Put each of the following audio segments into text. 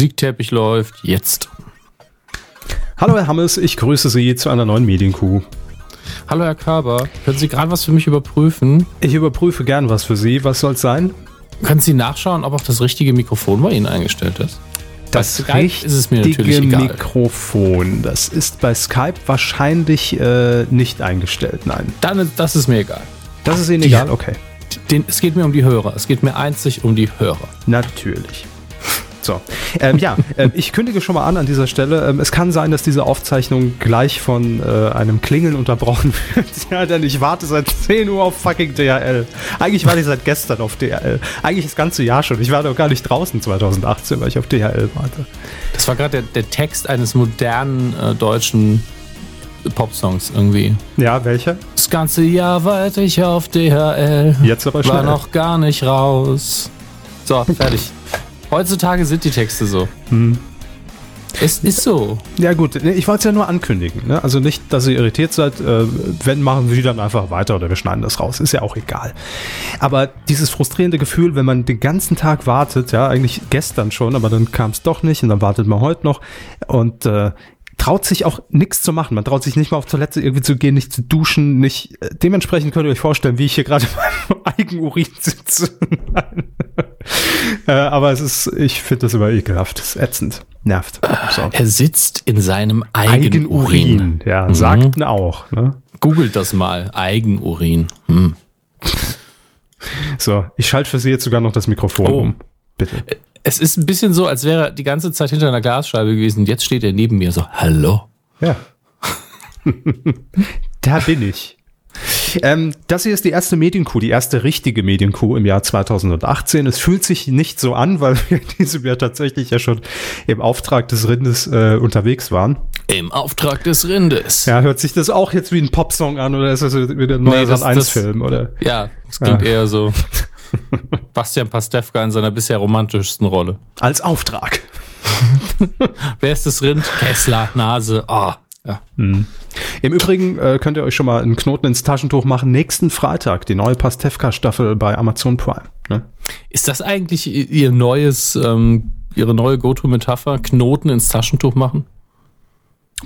Musikteppich läuft jetzt. Hallo Herr Hammes, ich grüße Sie zu einer neuen Medienkuh. Hallo Herr Körber, können Sie gerade was für mich überprüfen? Ich überprüfe gern was für Sie. Was soll es sein? Können Sie nachschauen, ob auch das richtige Mikrofon bei Ihnen eingestellt ist? Das richtige ist es mir natürlich egal. Mikrofon, das ist bei Skype wahrscheinlich äh, nicht eingestellt. Nein. Dann, das ist mir egal. Das ist Ihnen egal? Okay. Den, es geht mir um die Hörer. Es geht mir einzig um die Hörer. Natürlich. So. Ähm, ja, ähm, ich kündige schon mal an an dieser Stelle. Ähm, es kann sein, dass diese Aufzeichnung gleich von äh, einem Klingeln unterbrochen wird. ja, denn ich warte seit 10 Uhr auf fucking DHL. Eigentlich warte ich seit gestern auf DHL. Eigentlich das ganze Jahr schon. Ich war doch gar nicht draußen 2018, weil ich auf DHL warte. Das war gerade der, der Text eines modernen äh, deutschen Popsongs irgendwie. Ja, welcher? Das ganze Jahr warte ich auf DHL. Jetzt aber War schnell. noch gar nicht raus. So, fertig. Heutzutage sind die Texte so. Hm. Es ist so. Ja gut, nee, ich wollte es ja nur ankündigen. Ne? Also nicht, dass ihr irritiert seid. Äh, wenn, machen Sie dann einfach weiter oder wir schneiden das raus. Ist ja auch egal. Aber dieses frustrierende Gefühl, wenn man den ganzen Tag wartet, ja, eigentlich gestern schon, aber dann kam es doch nicht und dann wartet man heute noch und äh, traut sich auch nichts zu machen. Man traut sich nicht mal auf Toilette irgendwie zu gehen, nicht zu duschen, nicht. Äh, dementsprechend könnt ihr euch vorstellen, wie ich hier gerade beim Eigenurin sitze. Äh, aber es ist, ich finde das immer ekelhaft. Das ist ätzend. Nervt. So. Er sitzt in seinem Eigenurin. Eigenurin, ja, sagten auch. Ne? Googelt das mal. Eigenurin. Hm. So, ich schalte für Sie jetzt sogar noch das Mikrofon Oh. um. Bitte. Es ist ein bisschen so, als wäre er die ganze Zeit hinter einer Glasscheibe gewesen. Jetzt steht er neben mir so, hallo. Ja. da bin ich. Ähm, das hier ist die erste Medienkuh, die erste richtige Medienkuh im Jahr 2018. Es fühlt sich nicht so an, weil wir in diesem Jahr tatsächlich ja schon im Auftrag des Rindes äh, unterwegs waren. Im Auftrag des Rindes. Ja, hört sich das auch jetzt wie ein Popsong an oder ist das wieder ein neuer Nee, das- Sat 1 das- Film oder? Ja, es klingt Ja. eher so. Bastian Pastewka in seiner bisher romantischsten Rolle. Als Auftrag. Wer ist das Rind? Kessler, Nase. Ah, ja. Im Übrigen äh, könnt ihr euch schon mal einen Knoten ins Taschentuch machen. Nächsten Freitag die neue Pastewka-Staffel bei Amazon Prime. Ne? Ist das eigentlich ihr neues, ähm, ihre neue Go-To-Metapher? Knoten ins Taschentuch machen?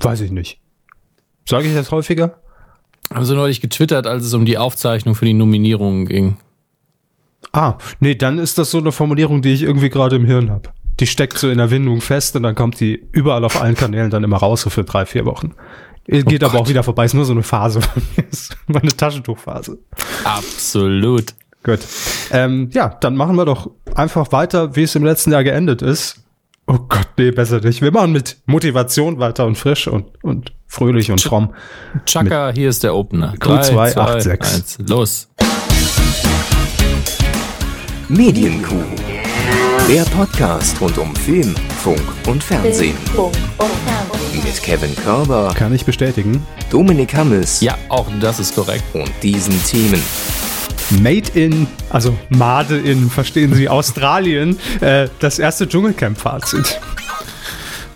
Weiß ich nicht. Sage ich das häufiger? Haben sie neulich getwittert, als es um die Aufzeichnung für die Nominierungen ging. Ah, nee, dann ist das so eine Formulierung, die ich irgendwie gerade im Hirn habe. Die steckt so in der Windung fest und dann kommt die überall auf allen Kanälen dann immer raus, so für drei, vier Wochen. Geht aber Gott. auch wieder vorbei, ist nur so eine Phase von mir. Ist meine Taschentuchphase. Absolut. Gut. Ähm, ja, dann machen wir doch einfach weiter, wie es im letzten Jahr geendet ist. Oh Gott, nee, besser nicht. Wir machen mit Motivation weiter und frisch und, und fröhlich und fromm. Chaka, hier ist der Opener. Q2, Drei, zwei, 8, 6. eins, los. Medienkuh. Der Podcast rund um Film, Funk und Fernsehen. Funk und Fernsehen. Mit Kevin Körber, Kann ich bestätigen. Dominik Hammes Ja, auch das ist korrekt. und diesen Themen. Made in, also Made in, verstehen Sie, Australien, äh, das erste Dschungelcamp-Fazit.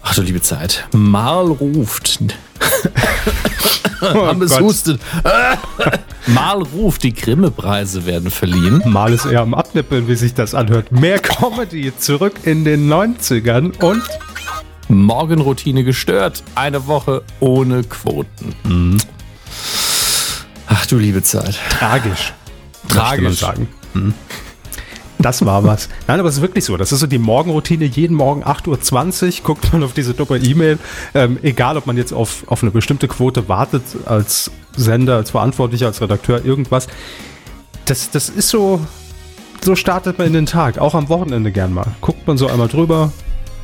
Ach du liebe Zeit. Mal ruft. Haben es Gott. hustet. Mal ruft, die Grimme-Preise werden verliehen. Mal ist eher am Abnippeln, wie sich das anhört. Mehr Comedy zurück in den 90ern und Morgenroutine gestört. Eine Woche ohne Quoten. Mhm. Ach du liebe Zeit. tragisch. Tragisch. sagen. Hm. Das war was. Nein, aber es ist wirklich so. Das ist so die Morgenroutine. Jeden Morgen 8.20 Uhr guckt man auf diese dumme E-Mail. Ähm, egal, ob man jetzt auf, auf eine bestimmte Quote wartet, als Sender, als Verantwortlicher, als Redakteur, irgendwas. Das, das ist so, so startet man in den Tag. Auch am Wochenende gern mal. Guckt man so einmal drüber,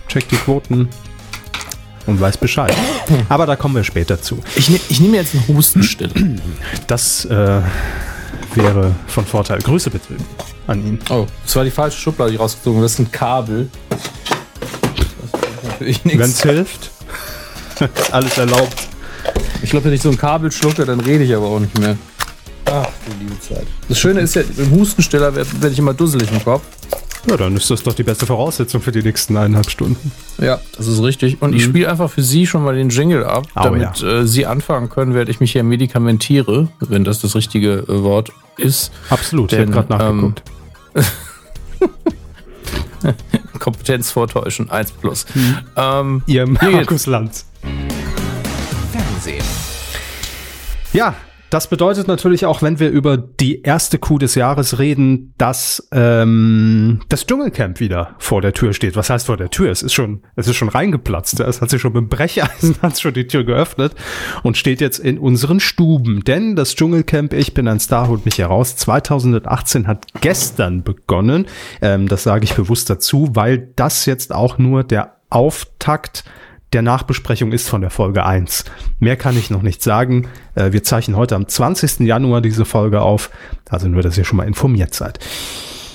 checkt die Quoten und weiß Bescheid. Aber da kommen wir später zu. Ich, ne, ich nehme jetzt eine Hustenstille. Das äh, wäre von Vorteil. Grüße bitte an ihn. Oh, das war die falsche Schublade, die ich rausgezogen habe. Das ist ein Kabel. Das ist natürlich Wenn es hilft, ist alles erlaubt. Ich glaube, wenn ich so ein Kabel schlucke, dann rede ich aber auch nicht mehr. Ach, du liebe Zeit. Das Schöne ist ja, im Hustenstiller werde werd ich immer dusselig im Kopf. Ja, dann ist das doch die beste Voraussetzung für die nächsten eineinhalb Stunden. Ja, das ist richtig. Und ich spiele einfach für Sie schon mal den Jingle ab, Oh, damit äh, Sie anfangen können, während ich mich hier medikamentiere, wenn das das richtige äh, Wort ist. Absolut, ich Denn, habe gerade nachgeguckt. Kompetenz vortäuschen. 1 plus. Ähm, Ihr. Markus Lanz. Fernsehen. Ja, das bedeutet natürlich auch, wenn wir über die erste Kuh des Jahres reden, dass ähm, das Dschungelcamp wieder vor der Tür steht. Was heißt vor der Tür? Es ist schon, es ist schon reingeplatzt. Es hat sich schon mit dem Brecheisen hat schon die Tür geöffnet und steht jetzt in unseren Stuben. Denn das Dschungelcamp, ich bin ein Star, holt mich heraus, 2018 hat gestern begonnen. Ähm, das sage ich bewusst dazu, weil das jetzt auch nur der Auftakt der Nachbesprechung ist von der Folge 1. Mehr kann ich noch nicht sagen. Äh, wir zeichnen heute am 20. Januar diese Folge auf. Also nur, dass ihr schon mal informiert seid.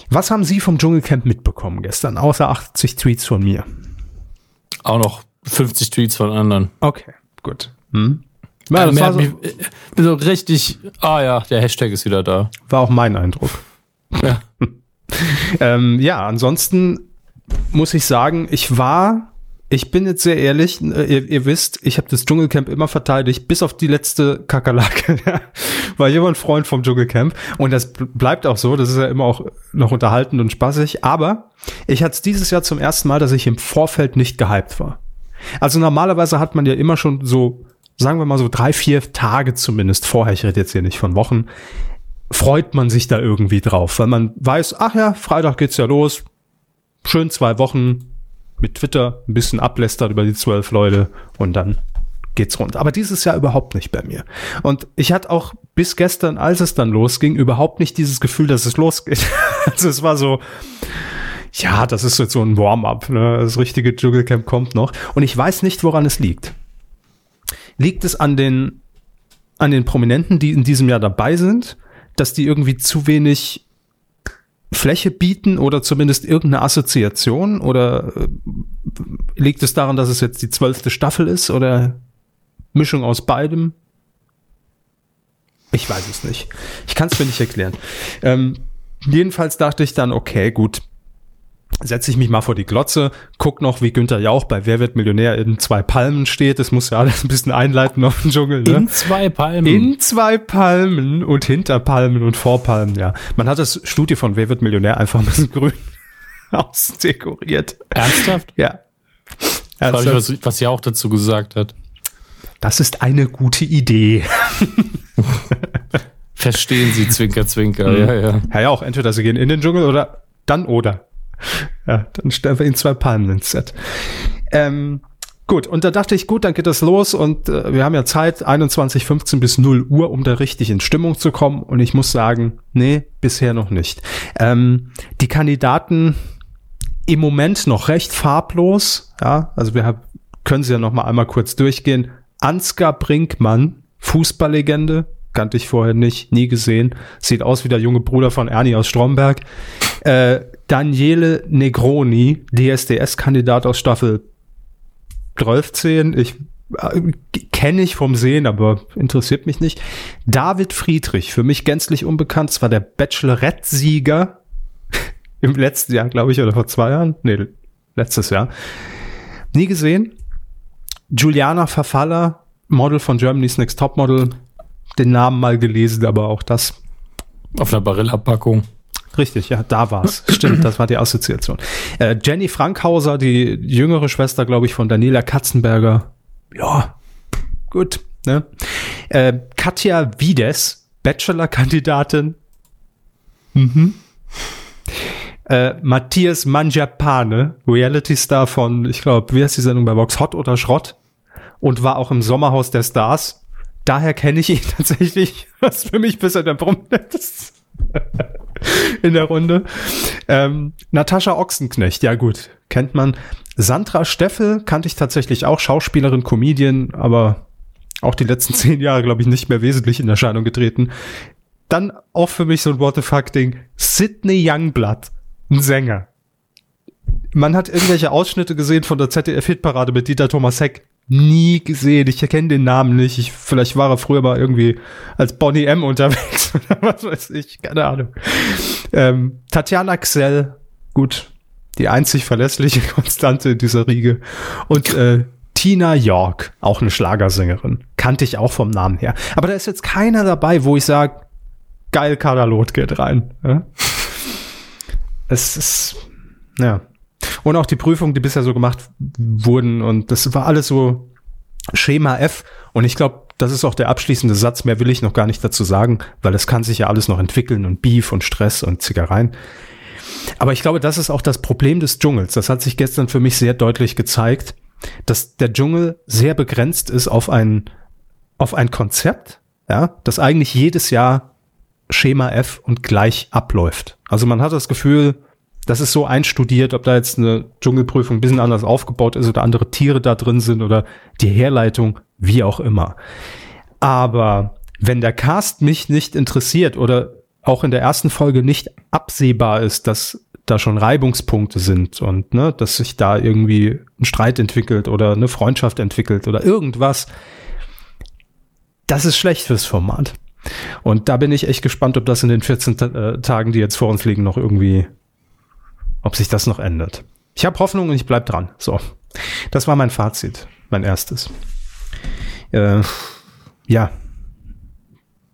Was haben Sie vom Dschungelcamp mitbekommen gestern, außer 80 Tweets von mir? auch noch 50 Tweets von anderen. Okay, gut. Hm? Ja, Ja, das war, so, mich, bin so richtig, ah ja, der Hashtag ist wieder da. war auch mein Eindruck. Ja. Ähm, ja, ansonsten muss ich sagen, ich war, ich bin jetzt sehr ehrlich, äh, ihr, ihr wisst, ich habe das Dschungelcamp immer verteidigt, bis auf die letzte Kakerlake. war ein Freund vom Dschungelcamp und das bl- bleibt auch so, das ist ja immer auch noch unterhaltend und spaßig, aber ich hatte es dieses Jahr zum ersten Mal, dass ich im Vorfeld nicht gehypt war. Also normalerweise hat man ja immer schon so, sagen wir mal so drei, vier Tage zumindest vorher, ich rede jetzt hier nicht von Wochen, freut man sich da irgendwie drauf, weil man weiß, ach ja, Freitag geht's ja los, schön zwei Wochen mit Twitter ein bisschen ablästert über die zwölf Leute und dann geht's rund. Aber dieses Jahr überhaupt nicht bei mir. Und ich hatte auch bis gestern, als es dann losging, überhaupt nicht dieses Gefühl, dass es losgeht. Also es war so, ja, das ist jetzt so ein Warm-up, ne? Das richtige Dschungelcamp kommt noch. Und ich weiß nicht, woran es liegt. Liegt es an den, an den Prominenten, die in diesem Jahr dabei sind, dass die irgendwie zu wenig Fläche bieten oder zumindest irgendeine Assoziation? Oder äh, liegt es daran, dass es jetzt die zwölfte Staffel ist oder Mischung aus beidem? Ich weiß es nicht. Ich kann es mir nicht erklären. Ähm, jedenfalls dachte ich dann, okay, gut, setze ich mich mal vor die Glotze, guck noch, wie Günther Jauch bei Wer wird Millionär in zwei Palmen steht. Das muss ja alles ein bisschen einleiten auf den Dschungel. Ne? In zwei Palmen. In zwei Palmen und hinter Palmen und vor Palmen, ja. Man hat das Studio von Wer wird Millionär einfach ein bisschen grün ausdekoriert. Ernsthaft? Ja. Frag ich, was, was sie auch dazu gesagt hat. das ist eine gute Idee. Verstehen Sie, Zwinker, Zwinker. Mhm. Ja, ja. Ja, ja, auch entweder sie gehen in den Dschungel oder dann oder. Ja, dann stellen wir ihnen zwei Palmen ins Set. Ähm, gut, und da dachte ich, gut, dann geht das los und äh, wir haben ja Zeit, 21.15 bis 0 Uhr, um da richtig in Stimmung zu kommen. Und ich muss sagen, nee, bisher noch nicht. Ähm, die Kandidaten im Moment noch recht farblos. Ja, also wir haben, können sie ja noch mal einmal kurz durchgehen. Ansgar Brinkmann, Fußballlegende, kannte ich vorher nicht, nie gesehen. Sieht aus wie der junge Bruder von Ernie aus Stromberg. Äh, Daniele Negroni, DSDS-Kandidat aus Staffel 12, ich äh, kenne ich vom Sehen, aber interessiert mich nicht. David Friedrich, für mich gänzlich unbekannt, zwar der Bachelorette-Sieger im letzten Jahr, glaube ich, oder vor zwei Jahren? Nee, letztes Jahr. Nie gesehen. Juliana Verfaller, Model von Germany's Next Topmodel, den Namen mal gelesen, aber auch das Auf einer Barilla-Packung. Richtig, ja, da war's. Stimmt, das war die Assoziation. Äh, Jenny Frankhauser, die jüngere Schwester, glaube ich, von Daniela Katzenberger. Ja, gut. Ne? Äh, Katja Wiedes, Bachelor-Kandidatin. Mhm. Äh, Matthias Mangiapane, Reality-Star von, ich glaube, wie heißt die Sendung bei Vox, Hot oder Schrott? Und war auch im Sommerhaus der Stars. Daher kenne ich ihn tatsächlich, was für mich bisher der Prominent ist in der Runde. Ähm, Natascha Ochsenknecht, ja gut, kennt man. Sandra Steffel kannte ich tatsächlich auch, Schauspielerin, Comedian, aber auch die letzten zehn Jahre, glaube ich, nicht mehr wesentlich in Erscheinung getreten. Dann auch für mich so ein What the fuck-Ding. Sidney Youngblood, ein Sänger. Man hat irgendwelche Ausschnitte gesehen von der ZDF-Hitparade mit Dieter Thomas Heck. Nie gesehen. Ich erkenne den Namen nicht. Ich, vielleicht war er früher mal irgendwie als Bonnie M unterwegs oder was weiß ich. Keine Ahnung. Ähm, Tatjana Xell, gut, die einzig verlässliche Konstante in dieser Riege. Und äh, Tina York, auch eine Schlagersängerin. Kannte ich auch vom Namen her. Aber da ist jetzt keiner dabei, wo ich sage, geil, Kaderlot geht rein. Ja? Es ist, ja. Und auch die Prüfungen, die bisher so gemacht wurden. Und das war alles so Schema F. Und ich glaube, das ist auch der abschließende Satz. Mehr will ich noch gar nicht dazu sagen, weil es kann sich ja alles noch entwickeln und Beef und Stress und Zickereien. Aber ich glaube, das ist auch das Problem des Dschungels. Das hat sich gestern für mich sehr deutlich gezeigt, dass der Dschungel sehr begrenzt ist auf ein, auf ein Konzept, ja, das eigentlich jedes Jahr Schema F und gleich abläuft. Also man hat das Gefühl, das ist so einstudiert, ob da jetzt eine Dschungelprüfung ein bisschen anders aufgebaut ist oder andere Tiere da drin sind oder die Herleitung, wie auch immer. Aber wenn der Cast mich nicht interessiert oder auch in der ersten Folge nicht absehbar ist, dass da schon Reibungspunkte sind und ne, dass sich da irgendwie ein Streit entwickelt oder eine Freundschaft entwickelt oder irgendwas, das ist schlecht fürs Format. Und da bin ich echt gespannt, ob das in den 14 äh, Tagen, die jetzt vor uns liegen, noch irgendwie, ob sich das noch ändert. Ich habe Hoffnung und ich bleib dran. So, das war mein Fazit, mein erstes. Äh, ja,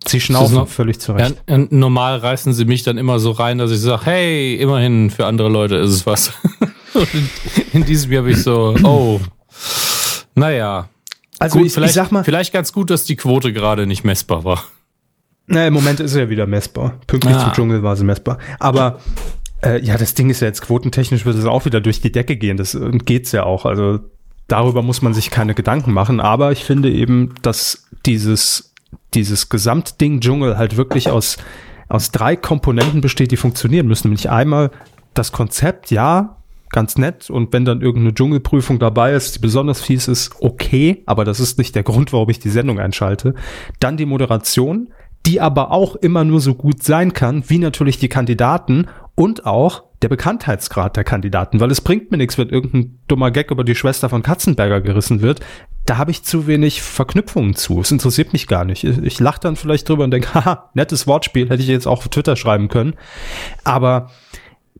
Sie schnaufen noch, völlig zurecht. Ja, normal reißen sie mich dann immer so rein, dass ich sage, hey, immerhin für andere Leute ist es was. in diesem Jahr habe ich so, oh, naja. Also gut, ich, vielleicht, ich sag mal, vielleicht ganz gut, dass die Quote gerade nicht messbar war. Na, im Moment ist sie ja wieder messbar. Pünktlich Ah. zum Dschungel war sie messbar. Aber äh, ja, das Ding ist ja jetzt quotentechnisch wird es auch wieder durch die Decke gehen. Das äh, geht's ja auch. Also darüber muss man sich keine Gedanken machen. Aber ich finde eben, dass dieses dieses Gesamtding Dschungel halt wirklich aus aus drei Komponenten besteht, die funktionieren müssen. Nämlich einmal das Konzept, ja, ganz nett. Und wenn dann irgendeine Dschungelprüfung dabei ist, die besonders fies ist, okay. Aber das ist nicht der Grund, warum ich die Sendung einschalte. Dann die Moderation, die aber auch immer nur so gut sein kann, wie natürlich die Kandidaten und auch der Bekanntheitsgrad der Kandidaten, weil es bringt mir nichts, wenn irgendein dummer Gag über die Schwester von Katzenberger gerissen wird. Da habe ich zu wenig Verknüpfungen zu. Es interessiert mich gar nicht. Ich, ich lache dann vielleicht drüber und denke, haha, nettes Wortspiel, hätte ich jetzt auch auf Twitter schreiben können. Aber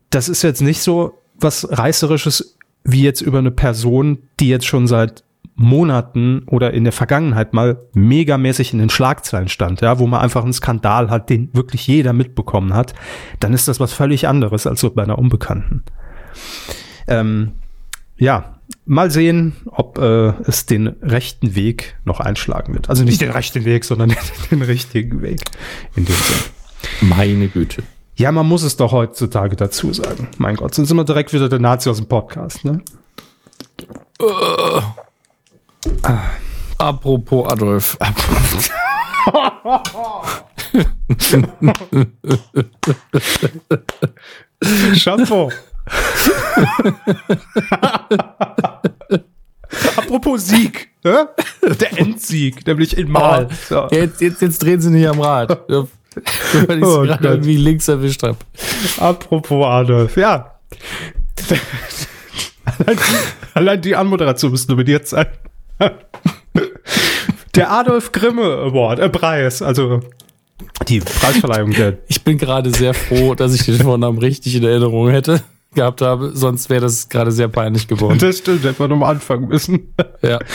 das ist jetzt nicht so was Reißerisches wie jetzt über eine Person, die jetzt schon seit Monaten oder in der Vergangenheit mal megamäßig in den Schlagzeilen stand, ja, wo man einfach einen Skandal hat, den wirklich jeder mitbekommen hat, dann ist das was völlig anderes als so bei einer Unbekannten. Ähm, ja, mal sehen, ob äh, es den rechten Weg noch einschlagen wird. Also nicht den rechten Weg, sondern den richtigen Weg in dem Sinn. Meine Güte. Ja, man muss es doch heutzutage dazu sagen. Mein Gott, sind wir direkt wieder der Nazi aus dem Podcast, ne? Apropos Adolf. Chapeau. Apropos Sieg, ne? Der Endsieg, nämlich in Mal. So. Jetzt, jetzt, jetzt drehen sie nicht am Rad. Weil ich es Oh gerade irgendwie links erwischt habe. Apropos Adolf, ja. allein, die, allein die Anmoderation müsste nominiert sein. Der Adolf Grimme Award, äh, Preis, also die Preisverleihung der Ich bin gerade sehr froh, dass ich den Vornamen richtig in Erinnerung hätte gehabt habe. Sonst wäre das gerade sehr peinlich geworden. Das stimmt, hätten wir nochmal anfangen müssen. Ja.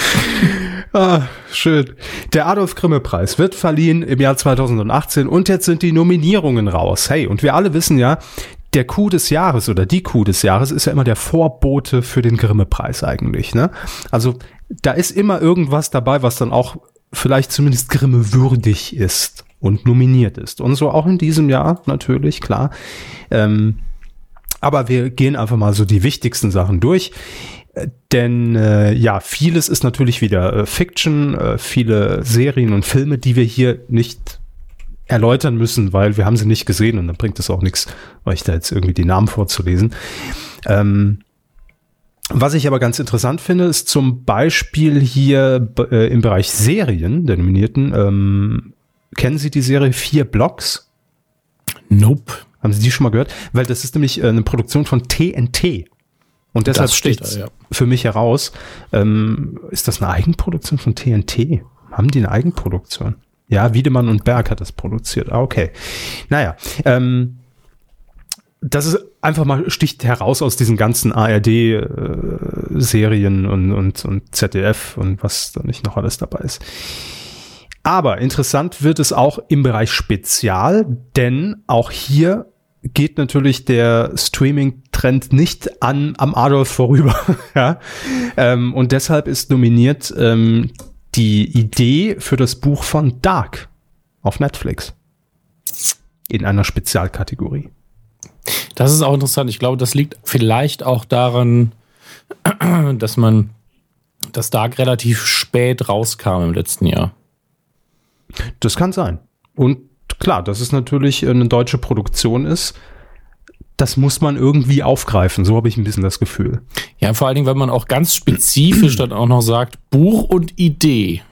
Ah, schön. Der Adolf Grimme Preis wird verliehen im Jahr 2018 und jetzt sind die Nominierungen raus. Hey, und wir alle wissen ja, der Coup des Jahres oder die Coup des Jahres ist ja immer der Vorbote für den Grimme Preis eigentlich, ne? Also, da ist immer irgendwas dabei, was dann auch vielleicht zumindest Grimme würdig ist und nominiert ist. Und so auch in diesem Jahr natürlich, klar. Ähm, aber wir gehen einfach mal so die wichtigsten Sachen durch. Äh, Denn äh, ja, vieles ist natürlich wieder äh, Fiction, äh, viele Serien und Filme, die wir hier nicht erläutern müssen, weil wir haben sie nicht gesehen und dann bringt es auch nichts, euch da jetzt irgendwie die Namen vorzulesen. Ähm, was ich aber ganz interessant finde, ist zum Beispiel hier äh, im Bereich Serien der Nominierten. Ähm, kennen Sie die Serie Vier Blocks? Nope. Haben Sie die schon mal gehört? Weil das ist nämlich äh, eine Produktion von TNT. Und deshalb steht da, ja. für mich heraus. Ähm, ist das eine Eigenproduktion von TNT? Haben die eine Eigenproduktion? Ja, Wiedemann und Berg hat das produziert. Ah, okay. Naja, ähm, das ist einfach mal sticht heraus aus diesen ganzen ARD-Serien und, und, und ZDF und was da nicht noch alles dabei ist. Aber interessant wird es auch im Bereich Spezial, denn auch hier geht natürlich der Streaming-Trend nicht an am Adolf vorüber. ja? ähm, und deshalb ist nominiert ähm, die Idee für das Buch von Dark auf Netflix. In einer Spezialkategorie. Das ist auch interessant. Ich glaube, das liegt vielleicht auch daran, dass man das Dark relativ spät rauskam im letzten Jahr. Das kann sein. Und klar, dass es natürlich eine deutsche Produktion ist, das muss man irgendwie aufgreifen. So habe ich ein bisschen das Gefühl. Ja, vor allen Dingen, wenn man auch ganz spezifisch dann auch noch sagt, Buch und Idee.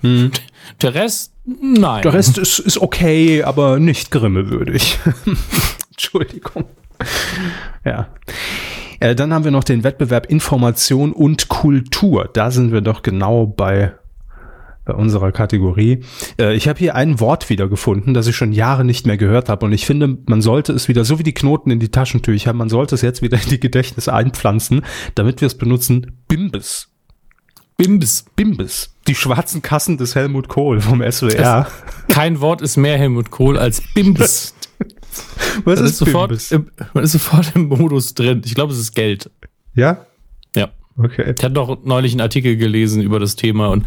Der Rest, nein. Der Rest ist, ist okay, aber nicht grimmelwürdig. Entschuldigung. Ja. Äh, dann haben wir noch den Wettbewerb Information und Kultur. Da sind wir doch genau bei, bei unserer Kategorie. Äh, ich habe hier ein Wort wiedergefunden, das ich schon Jahre nicht mehr gehört habe. Und ich finde, man sollte es wieder, so wie die Knoten in die Taschentücher, man sollte es jetzt wieder in die Gedächtnisse einpflanzen, damit wir es benutzen. Bimbes. Bimbs. Bimbes. Die schwarzen Kassen des Helmut Kohl vom SWR. Kein Wort ist mehr Helmut Kohl als Bimbs. Was Man ist, sofort im, man ist sofort im Modus drin. Ich glaube, es ist Geld. Ja? Ja. Okay. Ich hatte noch neulich einen Artikel gelesen über das Thema und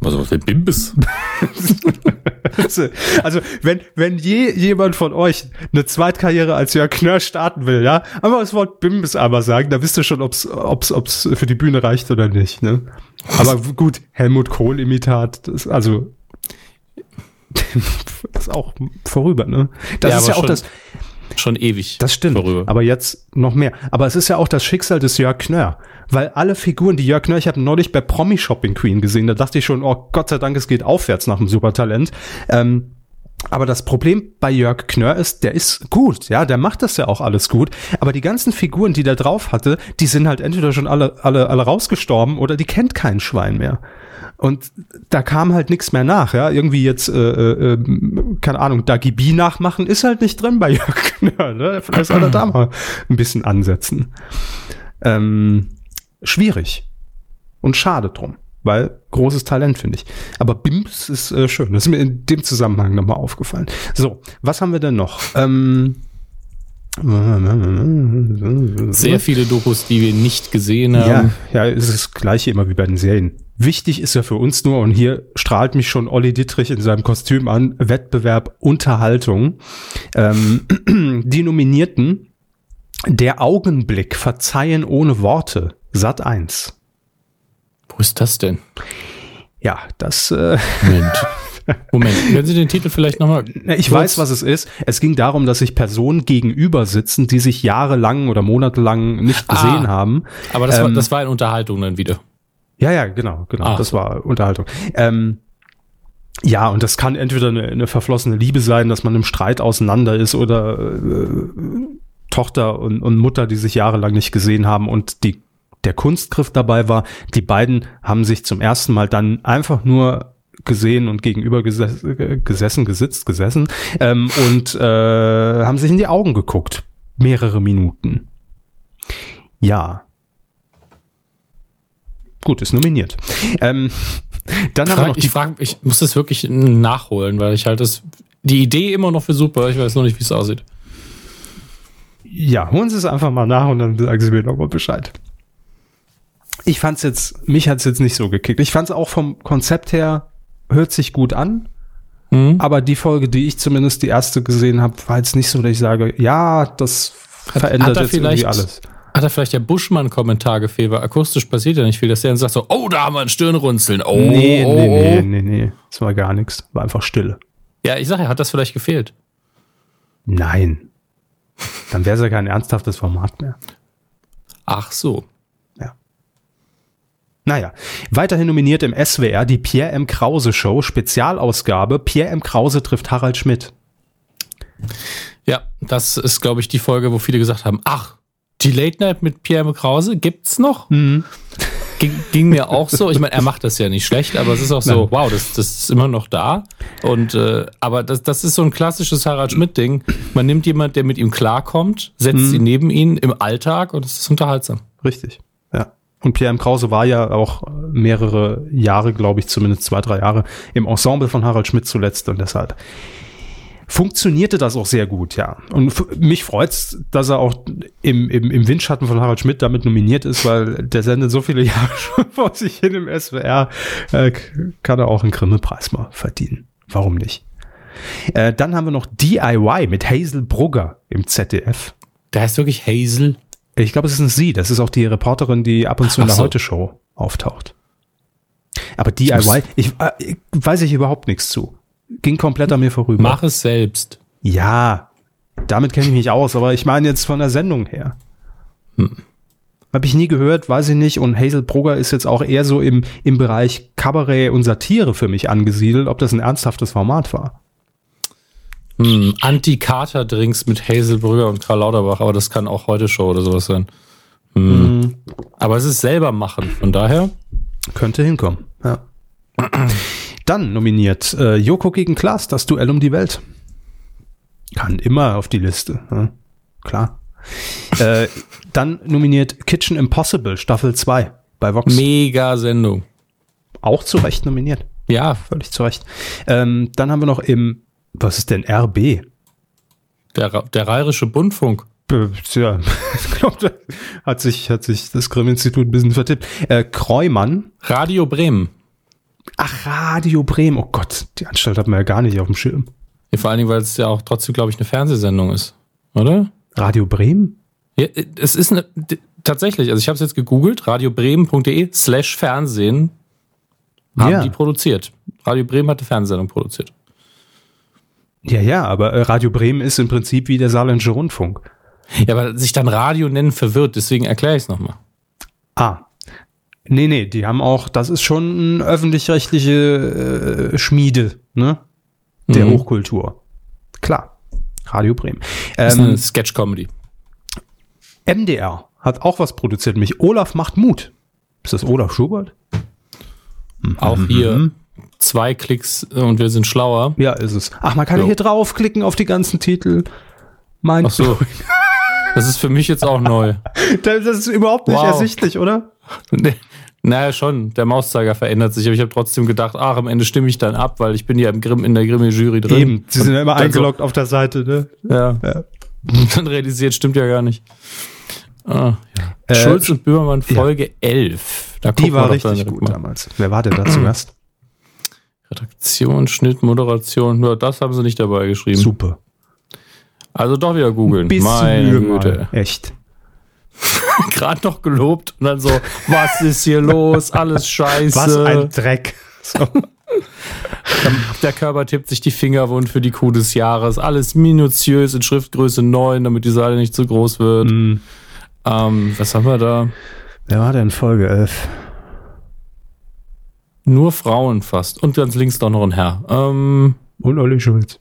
was was für Bimbis? Also, also, wenn, wenn je jemand von euch eine Zweitkarriere als Jörg Knörr starten will, ja, einfach das Wort Bimbis einmal sagen, da wisst ihr schon, ob's, ob's, ob's für die Bühne reicht oder nicht, ne? Aber gut, Helmut Kohl-Imitat, also, ist auch vorüber, ne? Das Ja, ist ja auch schon das, Schon ewig. das stimmt. Vorüber. Aber jetzt noch mehr. Aber es ist ja auch das Schicksal des Jörg Knörr. Weil alle Figuren, die Jörg Knörr, ich habe neulich bei Promi Shopping Queen gesehen, da dachte ich schon, oh Gott sei Dank, es geht aufwärts nach dem Supertalent. Ähm, aber das Problem bei Jörg Knörr ist, der ist gut, ja, der macht das ja auch alles gut. Aber die ganzen Figuren, die der drauf hatte, die sind halt entweder schon alle, alle, alle rausgestorben oder die kennt kein Schwein mehr. Und da kam halt nichts mehr nach, ja. Irgendwie jetzt, äh, äh, äh, keine Ahnung, Dagi B nachmachen ist halt nicht drin bei Jörg Knörr, ne? Vielleicht soll er da mal ein bisschen ansetzen. Ähm, schwierig. Und schade drum. Weil großes Talent, finde ich. Aber Bims ist äh, schön. Das ist mir in dem Zusammenhang nochmal aufgefallen. So, was haben wir denn noch? Ähm, Sehr viele Dokus, die wir nicht gesehen ja, haben. ja, es ist das gleiche immer wie bei den Serien. Wichtig ist ja für uns nur, und hier strahlt mich schon Olli Dittrich in seinem Kostüm an, Wettbewerb Unterhaltung. Ähm, die Nominierten, der Augenblick, Verzeihen ohne Worte, Sat 1. Wo ist das denn? Ja, das, äh, Moment. Moment, können Sie den Titel vielleicht nochmal? Ich weiß, was es ist. Es ging darum, dass sich Personen gegenüber sitzen, die sich jahrelang oder monatelang nicht Ah. gesehen haben. Aber das, war, Ähm, das war in Unterhaltung dann wieder. Ja, ja, genau, genau. Ach das so. war Unterhaltung. Ähm, ja, und das kann entweder eine, eine verflossene Liebe sein, dass man im Streit auseinander ist oder äh, Tochter und, und Mutter, die sich jahrelang nicht gesehen haben und die der Kunstgriff dabei war, die beiden haben sich zum ersten Mal dann einfach nur gesehen und gegenüber geses äh, gesessen, gesitzt, gesessen ähm, und äh, haben sich in die Augen geguckt. Mehrere Minuten. Ja. Gut, ist nominiert. Ähm, dann haben wir noch Frag, die ich frage, ich muss das wirklich nachholen, weil ich halt das, die Idee immer noch für super, ich weiß noch nicht, wie es aussieht. Ja, holen Sie es einfach mal nach und dann sagen Sie mir nochmal Bescheid. Ich fand's jetzt, mich hat's jetzt nicht so gekickt. Ich fand's auch vom Konzept her, hört sich gut an, Mhm. aber die Folge, die ich zumindest die erste gesehen habe, war jetzt nicht so, dass ich sage, ja, das verändert hat er jetzt irgendwie vielleicht- alles. Hat da vielleicht der Buschmann-Kommentar gefehlt, weil akustisch passiert ja nicht viel, dass der dann sagt so, oh, da haben wir ein Stirnrunzeln, oh, nee, oh, nee, nee, oh. nee, nee, das war gar nichts. War einfach Stille. Ja, ich sage ja, hat das vielleicht gefehlt? Nein. Dann wäre es ja kein ernsthaftes Format mehr. Ach so. Naja, weiterhin nominiert im SWR die Pierre M. Krause Show, Spezialausgabe. Pierre M. Krause trifft Harald Schmidt. Ja, das ist, glaube ich, die Folge, wo viele gesagt haben, ach, die Late Night mit Pierre M. Krause gibt's noch? Mhm. Ging, ging mir auch so. Ich meine, er macht das ja nicht schlecht, aber es ist auch so, Nein. wow, das, das ist immer noch da. Und äh, aber das, das ist so ein klassisches Harald Schmidt-Ding. Man nimmt jemand, der mit ihm klarkommt, setzt Mhm. ihn neben ihn im Alltag und es ist unterhaltsam. Richtig, ja. Und Pierre M. Krause war ja auch mehrere Jahre, glaube ich, zumindest zwei, drei Jahre im Ensemble von Harald Schmidt zuletzt und deshalb funktionierte das auch sehr gut, ja. Und mich freut's, dass er auch im, im, im Windschatten von Harald Schmidt damit nominiert ist, weil der sendet so viele Jahre schon vor sich hin im SWR, äh, kann er auch einen Grimme-Preis mal verdienen. Warum nicht? Äh, dann haben wir noch DIY mit Hazel Brugger im ZDF. Der heißt wirklich Hazel. Ich glaube, es ist ein Sie. Das ist auch die Reporterin, die ab und zu in Ach der so. Heute-Show auftaucht. Aber DIY, ich, äh, ich weiß ich überhaupt nichts zu. Ging komplett an mir vorüber. Mach es selbst. Ja, damit kenne ich mich aus, aber ich meine jetzt von der Sendung her. Habe ich nie gehört, weiß ich nicht. Und Hazel Brugger ist jetzt auch eher so im, im Bereich Kabarett und Satire für mich angesiedelt, ob das ein ernsthaftes Format war. Hm, Anti-Kater-Drinks mit Hazelbrügger und Karl Lauterbach, aber das kann auch heute Show oder sowas sein. Hm. Aber es ist selber machen, von daher. Könnte hinkommen, ja. Dann nominiert äh, Joko gegen Klaas, das Duell um die Welt. Kann immer auf die Liste, ja. klar. äh, dann nominiert Kitchen Impossible, Staffel 2 bei Vox. Mega Sendung. Auch zu Recht nominiert. Ja, Völlig zu Recht. Ähm, dann haben wir noch im, was ist denn RB? der, der Rheinische Bundfunk. Da hat sich, hat sich das Grimm-Institut ein bisschen vertippt. Äh, Kreumann. Radio Bremen. Ach, Radio Bremen. Oh Gott, die Anstalt hat man ja gar nicht auf dem Schirm. Ja, vor allen Dingen, weil es ja auch trotzdem, glaube ich, eine Fernsehsendung ist. Oder? Radio Bremen? Ja, es ist eine, tatsächlich, also ich habe es jetzt gegoogelt, radiobremen.de slash Fernsehen haben Ja. die produziert. Radio Bremen hat eine Fernsehsendung produziert. Ja, ja, aber äh, Radio Bremen ist im Prinzip wie der Saarländische Rundfunk. Ja, aber sich dann Radio nennen verwirrt, deswegen erkläre ich es nochmal. Ah. Nee, nee, die haben auch, das ist schon eine öffentlich-rechtliche äh, Schmiede, ne? Der Mhm. Hochkultur. Klar. Radio Bremen. Das ist Ähm, eine Sketch-Comedy. MDR hat auch was produziert, nämlich Olaf macht Mut. Ist das Olaf Schubert? Auch Mhm. hier zwei Klicks äh, und wir sind schlauer. Ja, ist es. Ach, man kann Jo. hier draufklicken auf die ganzen Titel. Mein Ach so. Das ist für mich jetzt auch neu. Das ist überhaupt nicht Wow. ersichtlich, oder? Naja, schon. Der Mauszeiger verändert sich, aber ich habe trotzdem gedacht, ach, am Ende stimme ich dann ab, weil ich bin ja im Grimm, in der Grimme-Jury drin. Eben, sie sind ja immer dann so- eingeloggt auf der Seite, ne? Ja. Ja. Dann realisiert, stimmt ja gar nicht. Ah, ja. Äh, Schulz und Böhmermann ja. Folge 11. Da Die war richtig gut mal. damals. Wer war denn da zu Gast? Redaktion, Schnitt, Moderation. Nur das haben sie nicht dabei geschrieben. Super. Also doch wieder googeln. Meine Güte. mal. Echt. Gerade noch gelobt und dann so, was ist hier los? Alles scheiße. Was ein Dreck. So. Der Körper tippt sich die Finger wund für die Kuh des Jahres. Alles minutiös in Schriftgröße 9, damit die Seite nicht zu groß wird. Mhm. Ähm, was haben wir da? Wer war denn Folge 11? Nur Frauen fast. Und ganz links doch noch ein Herr. Ähm, Und Olli Schulz.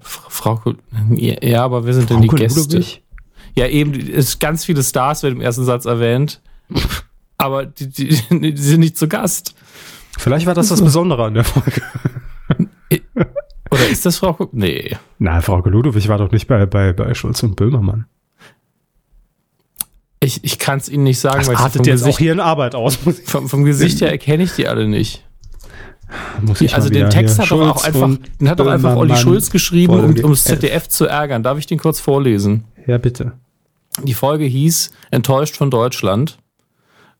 Frau, Kul- ja, aber wer sind denn die Gäste? Ludwig? Ja, eben, es ganz viele Stars werden im ersten Satz erwähnt. Aber die, die, die sind nicht zu Gast. Vielleicht war das das Besondere an der Folge. Oder ist das Frau? Nee. Na, Frau Ludwig war doch nicht bei, bei, bei Schulz und Böhmermann. Ich, ich kann es Ihnen nicht sagen, Das weil ich artet vom jetzt auch hier in Arbeit aus. Ich, vom, vom Gesicht her erkenne ich die alle nicht. muss Die, also den Text hat doch einfach, und den hat doch einfach Olli. Schulz geschrieben, um, das 11. ZDF zu ärgern. Darf ich den kurz vorlesen? Ja, bitte. Die Folge hieß Enttäuscht von Deutschland.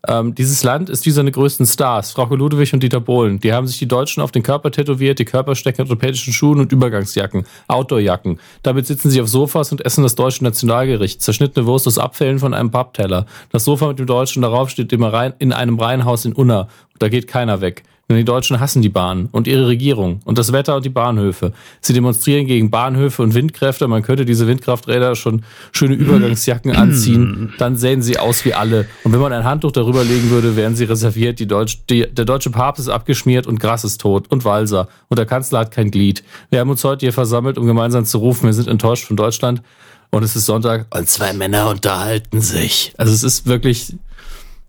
Ähm, dieses Land ist wie seine größten Stars, Frauke Ludwig und Dieter Bohlen. Die haben sich die Deutschen auf den Körper tätowiert, die Körper orthopädischen Schuhen und Übergangsjacken, Outdoorjacken. Damit sitzen sie auf Sofas und essen das deutsche Nationalgericht, zerschnittene Wurst aus Abfällen von einem Pappteller. Das Sofa mit dem Deutschen darauf steht immer rein, in einem Reihenhaus in Unna. Da geht keiner weg. Denn die Deutschen hassen die Bahn und ihre Regierung und das Wetter und die Bahnhöfe. Sie demonstrieren gegen Bahnhöfe und Windkräfte. Man könnte diese Windkrafträder schon schöne Übergangsjacken anziehen. Dann sähen sie aus wie alle. Und wenn man ein Handtuch darüber legen würde, wären sie reserviert. Die Deutsch, die, der deutsche Papst ist abgeschmiert und Gras ist tot und Walser. Und der Kanzler hat kein Glied. Wir haben uns heute hier versammelt, um gemeinsam zu rufen, wir sind enttäuscht von Deutschland. Und es ist Sonntag und zwei Männer unterhalten sich. Also es ist wirklich,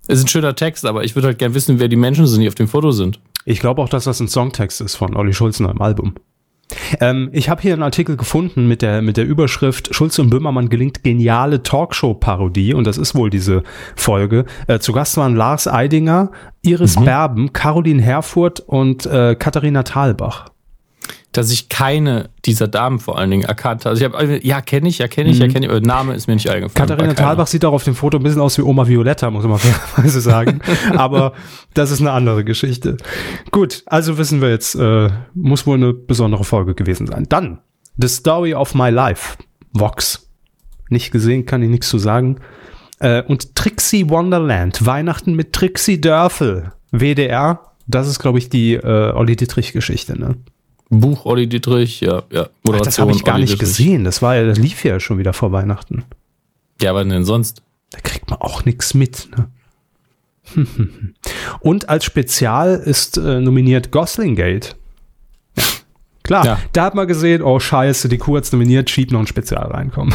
ist ein schöner Text, aber ich würde halt gern wissen, wer die Menschen sind, die auf dem Foto sind. Ich glaube auch, dass das ein Songtext ist von Olli Schulz in einem Album. Ähm, ich habe hier einen Artikel gefunden mit der, mit der Überschrift Schulz und Böhmermann gelingt geniale Talkshow-Parodie und das ist wohl diese Folge. Äh, zu Gast waren Lars Eidinger, Iris Berben, Caroline Herfurth und äh, Katharina Thalbach. Dass ich keine dieser Damen vor allen Dingen erkannt habe. Also ich habe, ja, kenne ich, ja, kenne ich, ja, kenne ich, aber Name ist mir nicht eingefallen. Katharina. Thalbach sieht auch auf dem Foto ein bisschen aus wie Oma Violetta, muss man fairerweise sagen. Aber das ist eine andere Geschichte. Gut, also wissen wir jetzt, äh, muss wohl eine besondere Folge gewesen sein. Dann, The Story of My Life, Vox. Nicht gesehen, kann ich nichts zu sagen. Äh, und Trixie Wonderland, Weihnachten mit Trixie Dörfel, WDR. Das ist, glaube ich, die äh, Olli Dietrich-Geschichte, ne? Buch Olli Dietrich, ja, ja. Ach, das habe ich gar Olli nicht Dietrich. gesehen. Das war ja, das lief ja schon wieder vor Weihnachten. Ja, was denn sonst? Da kriegt man auch nichts mit. Ne? Und als Spezial ist äh, nominiert Gosling Gate. Ja, klar. Ja. Da hat man gesehen, oh scheiße, die Kuh hat's nominiert, schieb noch ein Spezial reinkommen.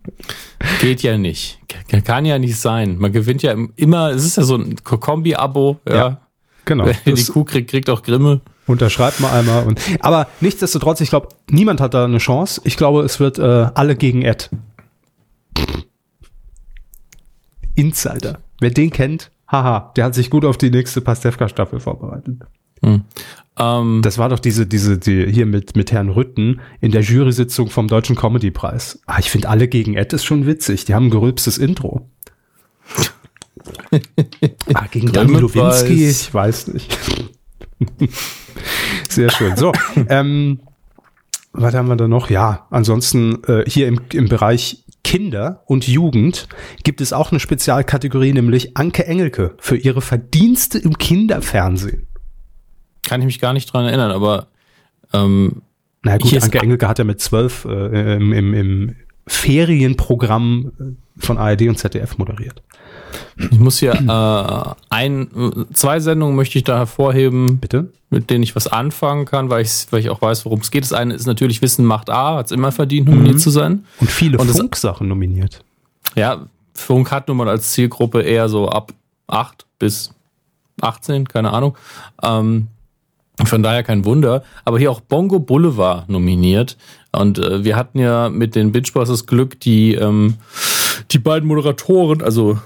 Geht ja nicht. Kann ja nicht sein. Man gewinnt ja im- immer, es ist ja so ein Kombi-Abo, ja. Ja, genau. Wer die Kuh kriegt, kriegt auch Grimme. Unterschreibt man einmal. Und, aber nichtsdestotrotz, ich glaube, niemand hat da eine Chance. Ich glaube, es wird äh, alle gegen Ed. Insider. Wer den kennt, haha, der hat sich gut auf die nächste Pastewka-Staffel vorbereitet. Ähm, Das war doch diese, diese, die hier mit, mit Herrn Rütten in der Jury-Sitzung vom Deutschen Comedy-Preis. Ah, ich finde alle gegen Ed ist schon witzig. Die haben ein gerülpstes Intro. ah, gegen Danilo. Winski, ich weiß nicht. Sehr schön. So, ähm, was haben wir da noch? Ja, ansonsten äh, hier im, im Bereich Kinder und Jugend gibt es auch eine Spezialkategorie, nämlich Anke Engelke für ihre Verdienste im Kinderfernsehen. kann ich mich gar nicht dran erinnern, aber ähm, Na gut, Anke Engelke hat ja mit zwölf äh, im, im, im Ferienprogramm äh, von ARD und ZDF moderiert. ich muss hier äh, ein, zwei Sendungen möchte ich da hervorheben, Bitte? mit denen ich was anfangen kann, weil ich, weil ich auch weiß, worum es geht. Das eine ist natürlich Wissen macht A, hat es immer verdient, nominiert zu sein. Und viele Und Funksachen nominiert. Ja, Funk hat nun mal als Zielgruppe eher so ab 8 bis 18, keine Ahnung. Ähm, von daher kein Wunder. Aber hier auch Bongo Boulevard nominiert. Und äh, wir hatten ja mit den Bitch Boys das Glück, die, ähm, die beiden Moderatoren, also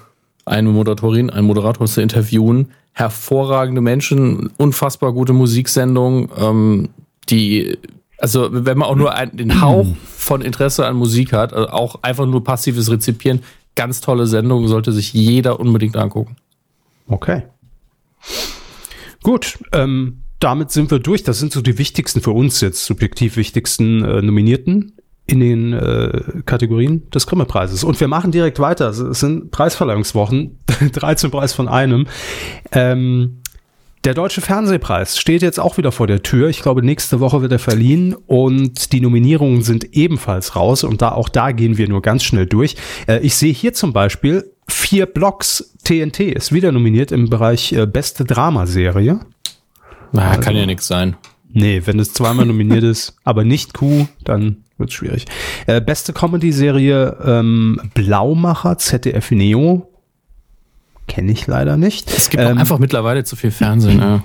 eine Moderatorin, ein Moderator zu interviewen. Hervorragende Menschen, unfassbar gute Musiksendung, ähm, die, also wenn man auch nur einen, den Hauch von Interesse an Musik hat, also auch einfach nur passives Rezipieren, ganz tolle Sendung, sollte sich jeder unbedingt angucken. Okay. Gut, ähm, damit sind wir durch. Das sind so die wichtigsten für uns jetzt, subjektiv wichtigsten äh, Nominierten in den äh, Kategorien des Grimme-Preises. Und wir machen direkt weiter. Es sind Preisverleihungswochen, 13 Preis von einem. Ähm, der Deutsche Fernsehpreis steht jetzt auch wieder vor der Tür. Ich glaube, nächste Woche wird er verliehen und die Nominierungen sind ebenfalls raus und da auch da gehen wir nur ganz schnell durch. Äh, ich sehe hier zum Beispiel vier Blocks TNT ist wieder nominiert im Bereich äh, beste Dramaserie. Na, kann ja nichts sein. Nee, wenn es zweimal nominiert ist, aber nicht Q, dann wird's schwierig. Äh, beste Comedy-Serie ähm, Blaumacher, ZDF Neo. Kenne ich leider nicht. Es gibt Ähm, einfach mittlerweile zu viel Fernsehen.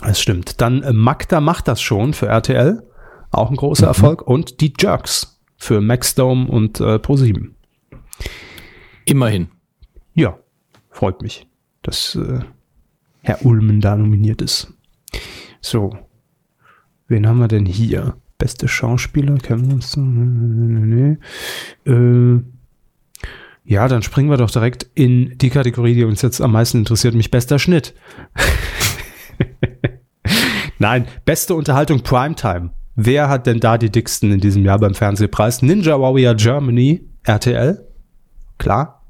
Ja. Das stimmt. Dann äh, Magda macht das schon für RTL. Auch ein großer Erfolg. Und die Jerks für Maxdome und äh, Pro7. Immerhin. Ja, freut mich, dass äh, Herr Ulmen da nominiert ist. So, wen haben wir denn hier? Beste Schauspieler, kennen wir uns? Nee, nee. Äh, ja, dann springen wir doch direkt in die Kategorie, die uns jetzt am meisten interessiert, nämlich bester Schnitt. Nein, beste Unterhaltung Primetime. Wer hat denn da die dicksten in diesem Jahr beim Fernsehpreis? Ninja Warrior Germany, RTL. Klar.